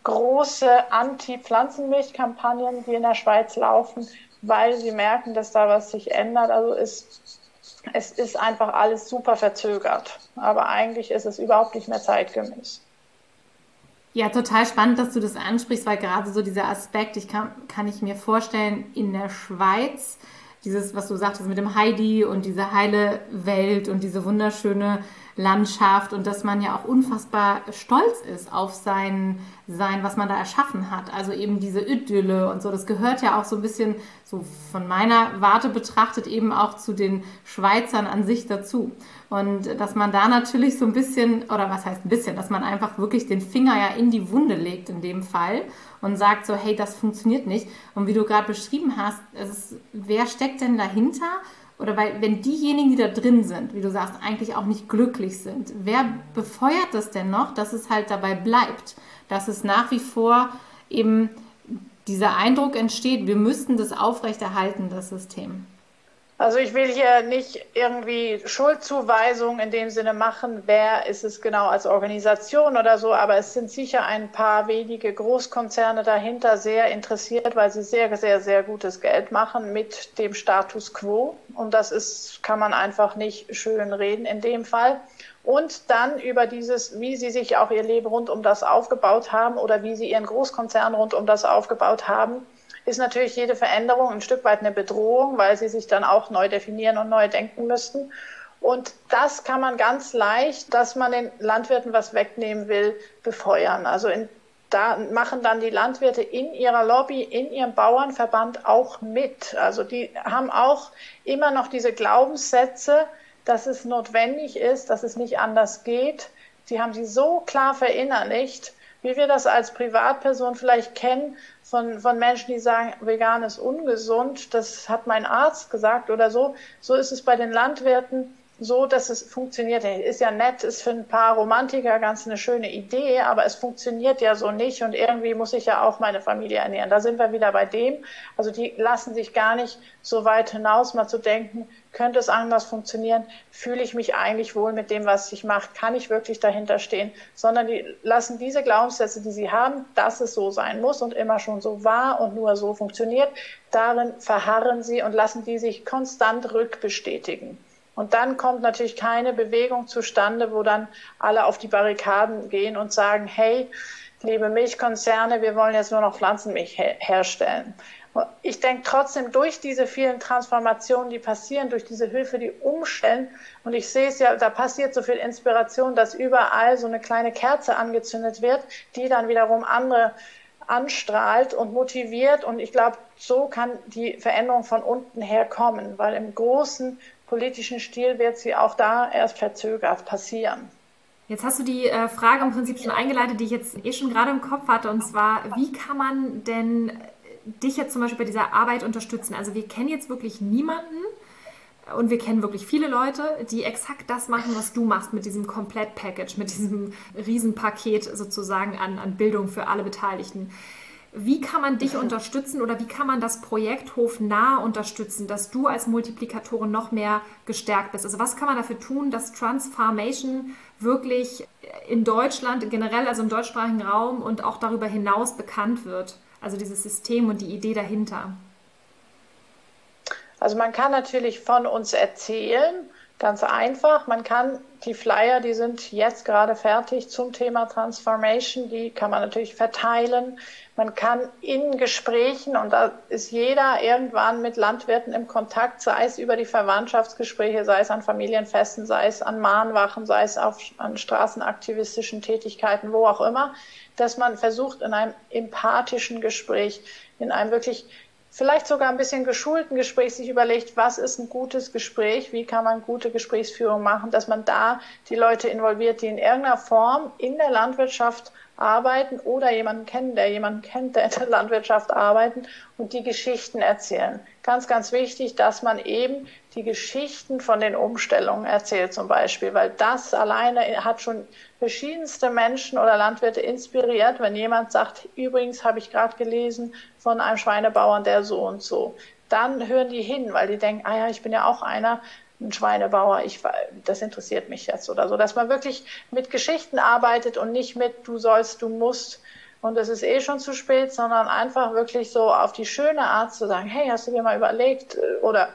große Anti-Pflanzenmilch-Kampagnen, die in der Schweiz laufen, weil sie merken, dass da was sich ändert. Also es, es ist einfach alles super verzögert. Aber eigentlich ist es überhaupt nicht mehr zeitgemäß. Ja, total spannend, dass du das ansprichst, weil gerade so dieser Aspekt, ich kann, kann ich mir vorstellen, in der Schweiz dieses, was du sagtest mit dem Heidi und diese heile Welt und diese wunderschöne Landschaft und dass man ja auch unfassbar stolz ist auf sein Sein, was man da erschaffen hat. Also eben diese Idylle und so. Das gehört ja auch so ein bisschen so von meiner Warte betrachtet eben auch zu den Schweizern an sich dazu. Und dass man da natürlich so ein bisschen, oder was heißt ein bisschen, dass man einfach wirklich den Finger ja in die Wunde legt in dem Fall und sagt so, hey, das funktioniert nicht. Und wie du gerade beschrieben hast, ist, wer steckt denn dahinter? Oder weil, wenn diejenigen, die da drin sind, wie du sagst, eigentlich auch nicht glücklich sind, wer befeuert das denn noch, dass es halt dabei bleibt? Dass es nach wie vor eben dieser Eindruck entsteht, wir müssten das aufrechterhalten, das System. Also ich will hier nicht irgendwie Schuldzuweisungen in dem Sinne machen, wer ist es genau als Organisation oder so, aber es sind sicher ein paar wenige Großkonzerne dahinter sehr interessiert, weil sie sehr, sehr, sehr gutes Geld machen mit dem Status quo. Und das ist, kann man einfach nicht schön reden in dem Fall. Und dann über dieses, wie sie sich auch ihr Leben rund um das aufgebaut haben oder wie sie ihren Großkonzern rund um das aufgebaut haben ist natürlich jede Veränderung ein Stück weit eine Bedrohung, weil sie sich dann auch neu definieren und neu denken müssten. Und das kann man ganz leicht, dass man den Landwirten was wegnehmen will, befeuern. Also in, da machen dann die Landwirte in ihrer Lobby, in ihrem Bauernverband auch mit. Also die haben auch immer noch diese Glaubenssätze, dass es notwendig ist, dass es nicht anders geht. Die haben sie so klar verinnerlicht, wie wir das als Privatperson vielleicht kennen, von, von Menschen, die sagen, vegan ist ungesund, das hat mein Arzt gesagt oder so. So ist es bei den Landwirten so, dass es funktioniert. Ist ja nett, ist für ein paar Romantiker ganz eine schöne Idee, aber es funktioniert ja so nicht und irgendwie muss ich ja auch meine Familie ernähren. Da sind wir wieder bei dem. Also die lassen sich gar nicht so weit hinaus, mal zu denken, könnte es anders funktionieren? Fühle ich mich eigentlich wohl mit dem, was ich mache? Kann ich wirklich dahinter stehen? Sondern die lassen diese Glaubenssätze, die sie haben, dass es so sein muss und immer schon so war und nur so funktioniert, darin verharren sie und lassen die sich konstant rückbestätigen. Und dann kommt natürlich keine Bewegung zustande, wo dann alle auf die Barrikaden gehen und sagen, hey, liebe Milchkonzerne, wir wollen jetzt nur noch Pflanzenmilch her herstellen. Ich denke trotzdem durch diese vielen Transformationen, die passieren, durch diese Hilfe, die umstellen, und ich sehe es ja, da passiert so viel Inspiration, dass überall so eine kleine Kerze angezündet wird, die dann wiederum andere anstrahlt und motiviert. Und ich glaube, so kann die Veränderung von unten her kommen, weil im großen politischen Stil wird sie auch da erst verzögert passieren. Jetzt hast du die äh, Frage im Prinzip schon eingeleitet, die ich jetzt eh schon gerade im Kopf hatte. Und zwar, wie kann man denn dich jetzt zum Beispiel bei dieser Arbeit unterstützen? Also wir kennen jetzt wirklich niemanden und wir kennen wirklich viele Leute, die exakt das machen, was du machst mit diesem Komplett-Package, mit diesem Riesenpaket sozusagen an, an Bildung für alle Beteiligten. Wie kann man dich unterstützen oder wie kann man das Projekt Hofnah unterstützen, dass du als Multiplikatorin noch mehr gestärkt bist? Also was kann man dafür tun, dass Transformation wirklich in Deutschland generell, also im deutschsprachigen Raum und auch darüber hinaus bekannt wird? Also dieses System und die Idee dahinter. Also man kann natürlich von uns erzählen, ganz einfach. Man kann die Flyer, die sind jetzt gerade fertig zum Thema Transformation, die kann man natürlich verteilen. Man kann in Gesprächen, und da ist jeder irgendwann mit Landwirten im Kontakt, sei es über die Verwandtschaftsgespräche, sei es an Familienfesten, sei es an Mahnwachen, sei es auf, an straßenaktivistischen Tätigkeiten, wo auch immer, dass man versucht, in einem empathischen Gespräch, in einem wirklich vielleicht sogar ein bisschen geschulten Gespräch sich überlegt, was ist ein gutes Gespräch, wie kann man gute Gesprächsführung machen, dass man da die Leute involviert, die in irgendeiner Form in der Landwirtschaft arbeiten oder jemanden kennen, der jemanden kennt, der in der Landwirtschaft arbeiten und die Geschichten erzählen. Ganz, ganz wichtig, dass man eben die Geschichten von den Umstellungen erzählt zum Beispiel, weil das alleine hat schon verschiedenste Menschen oder Landwirte inspiriert, wenn jemand sagt, übrigens habe ich gerade gelesen von einem Schweinebauern, der so und so. Dann hören die hin, weil die denken, ah ja, ich bin ja auch einer, ein Schweinebauer, ich, das interessiert mich jetzt oder so, dass man wirklich mit Geschichten arbeitet und nicht mit du sollst, du musst und es ist eh schon zu spät, sondern einfach wirklich so auf die schöne Art zu sagen, hey, hast du dir mal überlegt äh, oder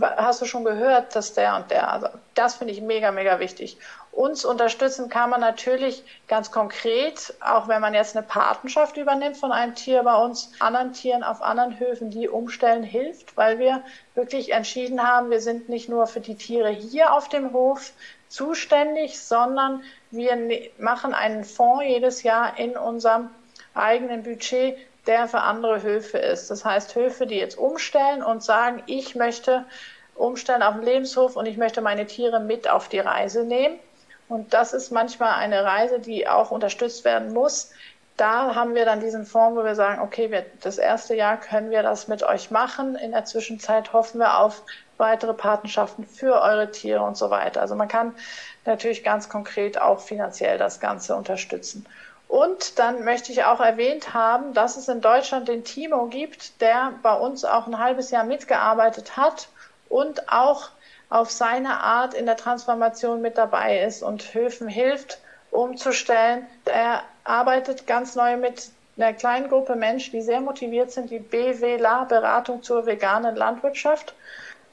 hast du schon gehört, dass der und der, also das finde ich mega, mega wichtig. Uns unterstützen kann man natürlich ganz konkret, auch wenn man jetzt eine Patenschaft übernimmt von einem Tier bei uns, anderen Tieren auf anderen Höfen, die umstellen, hilft, weil wir wirklich entschieden haben, wir sind nicht nur für die Tiere hier auf dem Hof zuständig, sondern wir ne-, machen einen Fonds jedes Jahr in unserem eigenen Budget, der für andere Höfe ist. Das heißt, Höfe, die jetzt umstellen und sagen, ich möchte umstellen auf dem Lebenshof und ich möchte meine Tiere mit auf die Reise nehmen. Und das ist manchmal eine Reise, die auch unterstützt werden muss. Da haben wir dann diesen Fonds, wo wir sagen, okay, wir, das erste Jahr können wir das mit euch machen. In der Zwischenzeit hoffen wir auf weitere Patenschaften für eure Tiere und so weiter. Also man kann natürlich ganz konkret auch finanziell das Ganze unterstützen. Und dann möchte ich auch erwähnt haben, dass es in Deutschland den Timo gibt, der bei uns auch ein halbes Jahr mitgearbeitet hat und auch auf seine Art in der Transformation mit dabei ist und Höfen hilft, umzustellen. Er arbeitet ganz neu mit einer kleinen Gruppe Menschen, die sehr motiviert sind, die BWLA, Beratung zur veganen Landwirtschaft.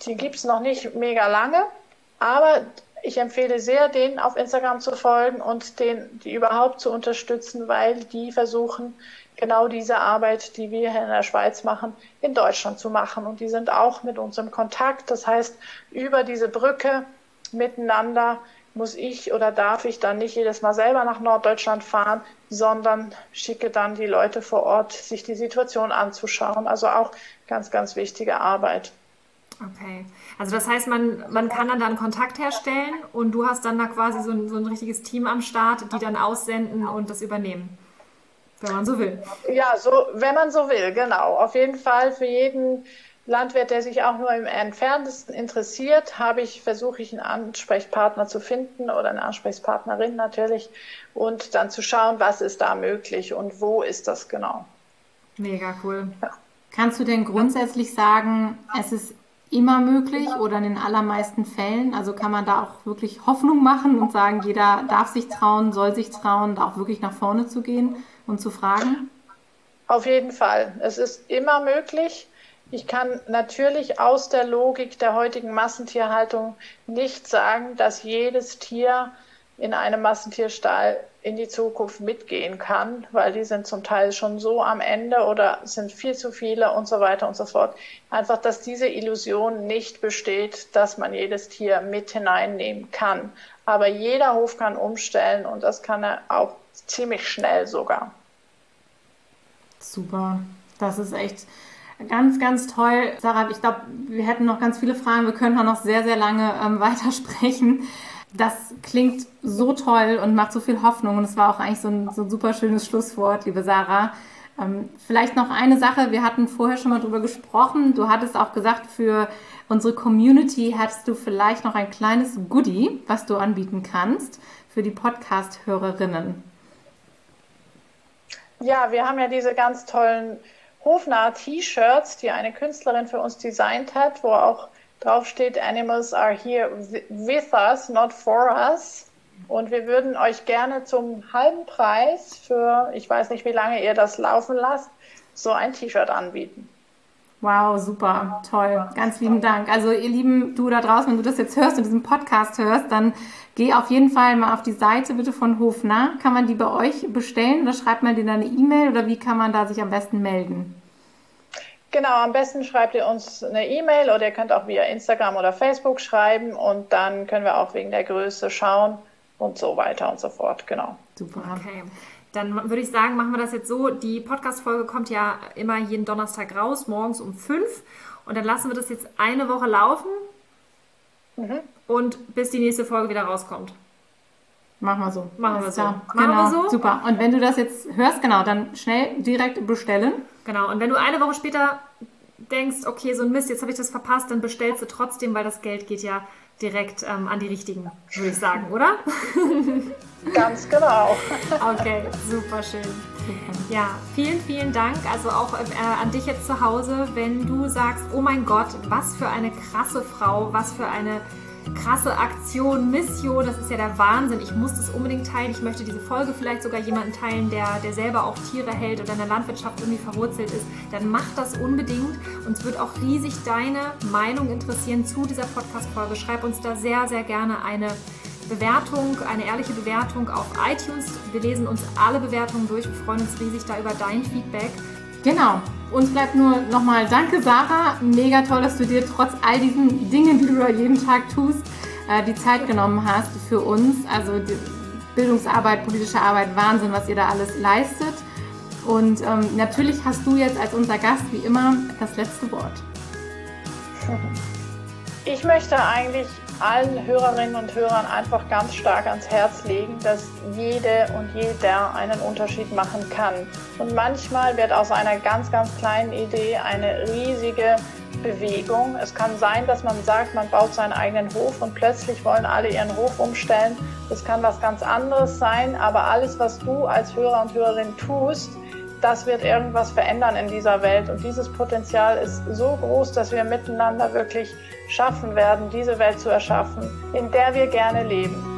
Die gibt's noch nicht mega lange, aber ich empfehle sehr, denen auf Instagram zu folgen und den, die überhaupt zu unterstützen, weil die versuchen, genau diese Arbeit, die wir hier in der Schweiz machen, in Deutschland zu machen. Und die sind auch mit uns im Kontakt. Das heißt, über diese Brücke miteinander muss ich oder darf ich dann nicht jedes Mal selber nach Norddeutschland fahren, sondern schicke dann die Leute vor Ort, sich die Situation anzuschauen. Also auch ganz, ganz wichtige Arbeit. Okay. Also das heißt, man, man kann dann, dann Kontakt herstellen und du hast dann da quasi so ein, so ein richtiges Team am Start, die dann aussenden und das übernehmen. Wenn man so will. Ja, so, wenn man so will, genau. Auf jeden Fall für jeden Landwirt, der sich auch nur im entferntesten interessiert, habe ich, versuche ich einen Ansprechpartner zu finden oder eine Ansprechpartnerin natürlich und dann zu schauen, was ist da möglich und wo ist das genau. Mega cool. Ja. Kannst du denn grundsätzlich sagen, es ist immer möglich oder in den allermeisten Fällen? Also kann man da auch wirklich Hoffnung machen und sagen, jeder darf sich trauen, soll sich trauen, auch wirklich nach vorne zu gehen und zu fragen? Auf jeden Fall. Es ist immer möglich. Ich kann natürlich aus der Logik der heutigen Massentierhaltung nicht sagen, dass jedes Tier in einem Massentierstall in die Zukunft mitgehen kann, weil die sind zum Teil schon so am Ende oder sind viel zu viele und so weiter und so fort. Einfach, dass diese Illusion nicht besteht, dass man jedes Tier mit hineinnehmen kann. Aber jeder Hof kann umstellen und das kann er auch ziemlich schnell sogar. Super, das ist echt ganz, ganz toll. Sarah, ich glaube, wir hätten noch ganz viele Fragen. Wir können noch sehr, sehr lange ähm, weitersprechen. Das klingt so toll und macht so viel Hoffnung. Und es war auch eigentlich so ein, so ein super schönes Schlusswort, liebe Sarah. Ähm, vielleicht noch eine Sache, wir hatten vorher schon mal drüber gesprochen. Du hattest auch gesagt, für unsere Community hättest du vielleicht noch ein kleines Goodie, was du anbieten kannst für die Podcast-Hörerinnen. Ja, wir haben ja diese ganz tollen Hofnarr T-Shirts, die eine Künstlerin für uns designt hat, wo auch drauf steht, Animals are here with us, not for us. Und wir würden euch gerne zum halben Preis für, ich weiß nicht, wie lange ihr das laufen lasst, so ein T-Shirt anbieten. Wow, super, toll. Ganz lieben Dank. Also ihr Lieben, du da draußen, wenn du das jetzt hörst und diesen Podcast hörst, dann geh auf jeden Fall mal auf die Seite bitte von Hofnah. Kann man die bei euch bestellen oder schreibt man dir eine E-Mail oder wie kann man da sich am besten melden? Genau, am besten schreibt ihr uns eine E-Mail oder ihr könnt auch via Instagram oder Facebook schreiben und dann können wir auch wegen der Größe schauen und so weiter und so fort. Genau. Super. Okay. Dann würde ich sagen, machen wir das jetzt so. Die Podcast-Folge kommt ja immer jeden Donnerstag raus, morgens um fünf. Und dann lassen wir das jetzt eine Woche laufen mhm. und bis die nächste Folge wieder rauskommt. Machen wir so. Machen wir so. Machen genau. wir so. Super. Und wenn du das jetzt hörst, genau, dann schnell direkt bestellen. Genau. Und wenn du eine Woche später denkst, okay, so ein Mist, jetzt habe ich das verpasst, dann bestellst du trotzdem, weil das Geld geht ja direkt ähm, an die richtigen, würde ich sagen, oder? Ganz genau. Okay, super schön. Ja, vielen, vielen Dank. Also auch äh, an dich jetzt zu Hause, wenn du sagst, oh mein Gott, was für eine krasse Frau, was für eine krasse Aktion, Mission, das ist ja der Wahnsinn. Ich muss das unbedingt teilen. Ich möchte diese Folge vielleicht sogar jemanden teilen, der, der selber auch Tiere hält oder in der Landwirtschaft irgendwie verwurzelt ist. Dann mach das unbedingt. Uns wird auch riesig deine Meinung interessieren zu dieser Podcast-Folge. Schreib uns da sehr, sehr gerne eine Bewertung, eine ehrliche Bewertung auf iTunes. Wir lesen uns alle Bewertungen durch. Wir freuen uns riesig da über dein Feedback. Genau. Uns bleibt nur nochmal Danke, Sarah. Mega toll, dass du dir trotz all diesen Dingen, die du da jeden Tag tust, äh, die Zeit genommen hast für uns. Also Bildungsarbeit, politische Arbeit, Wahnsinn, was ihr da alles leistet. Und ähm, natürlich hast du jetzt als unser Gast wie immer das letzte Wort. Ich möchte eigentlich allen Hörerinnen und Hörern einfach ganz stark ans Herz legen, dass jede und jeder einen Unterschied machen kann. Und manchmal wird aus einer ganz, ganz kleinen Idee eine riesige Bewegung. Es kann sein, dass man sagt, man baut seinen eigenen Hof und plötzlich wollen alle ihren Hof umstellen. Das kann was ganz anderes sein, aber alles, was du als Hörer und Hörerin tust, das wird irgendwas verändern in dieser Welt. Und dieses Potenzial ist so groß, dass wir miteinander wirklich schaffen werden, diese Welt zu erschaffen, in der wir gerne leben.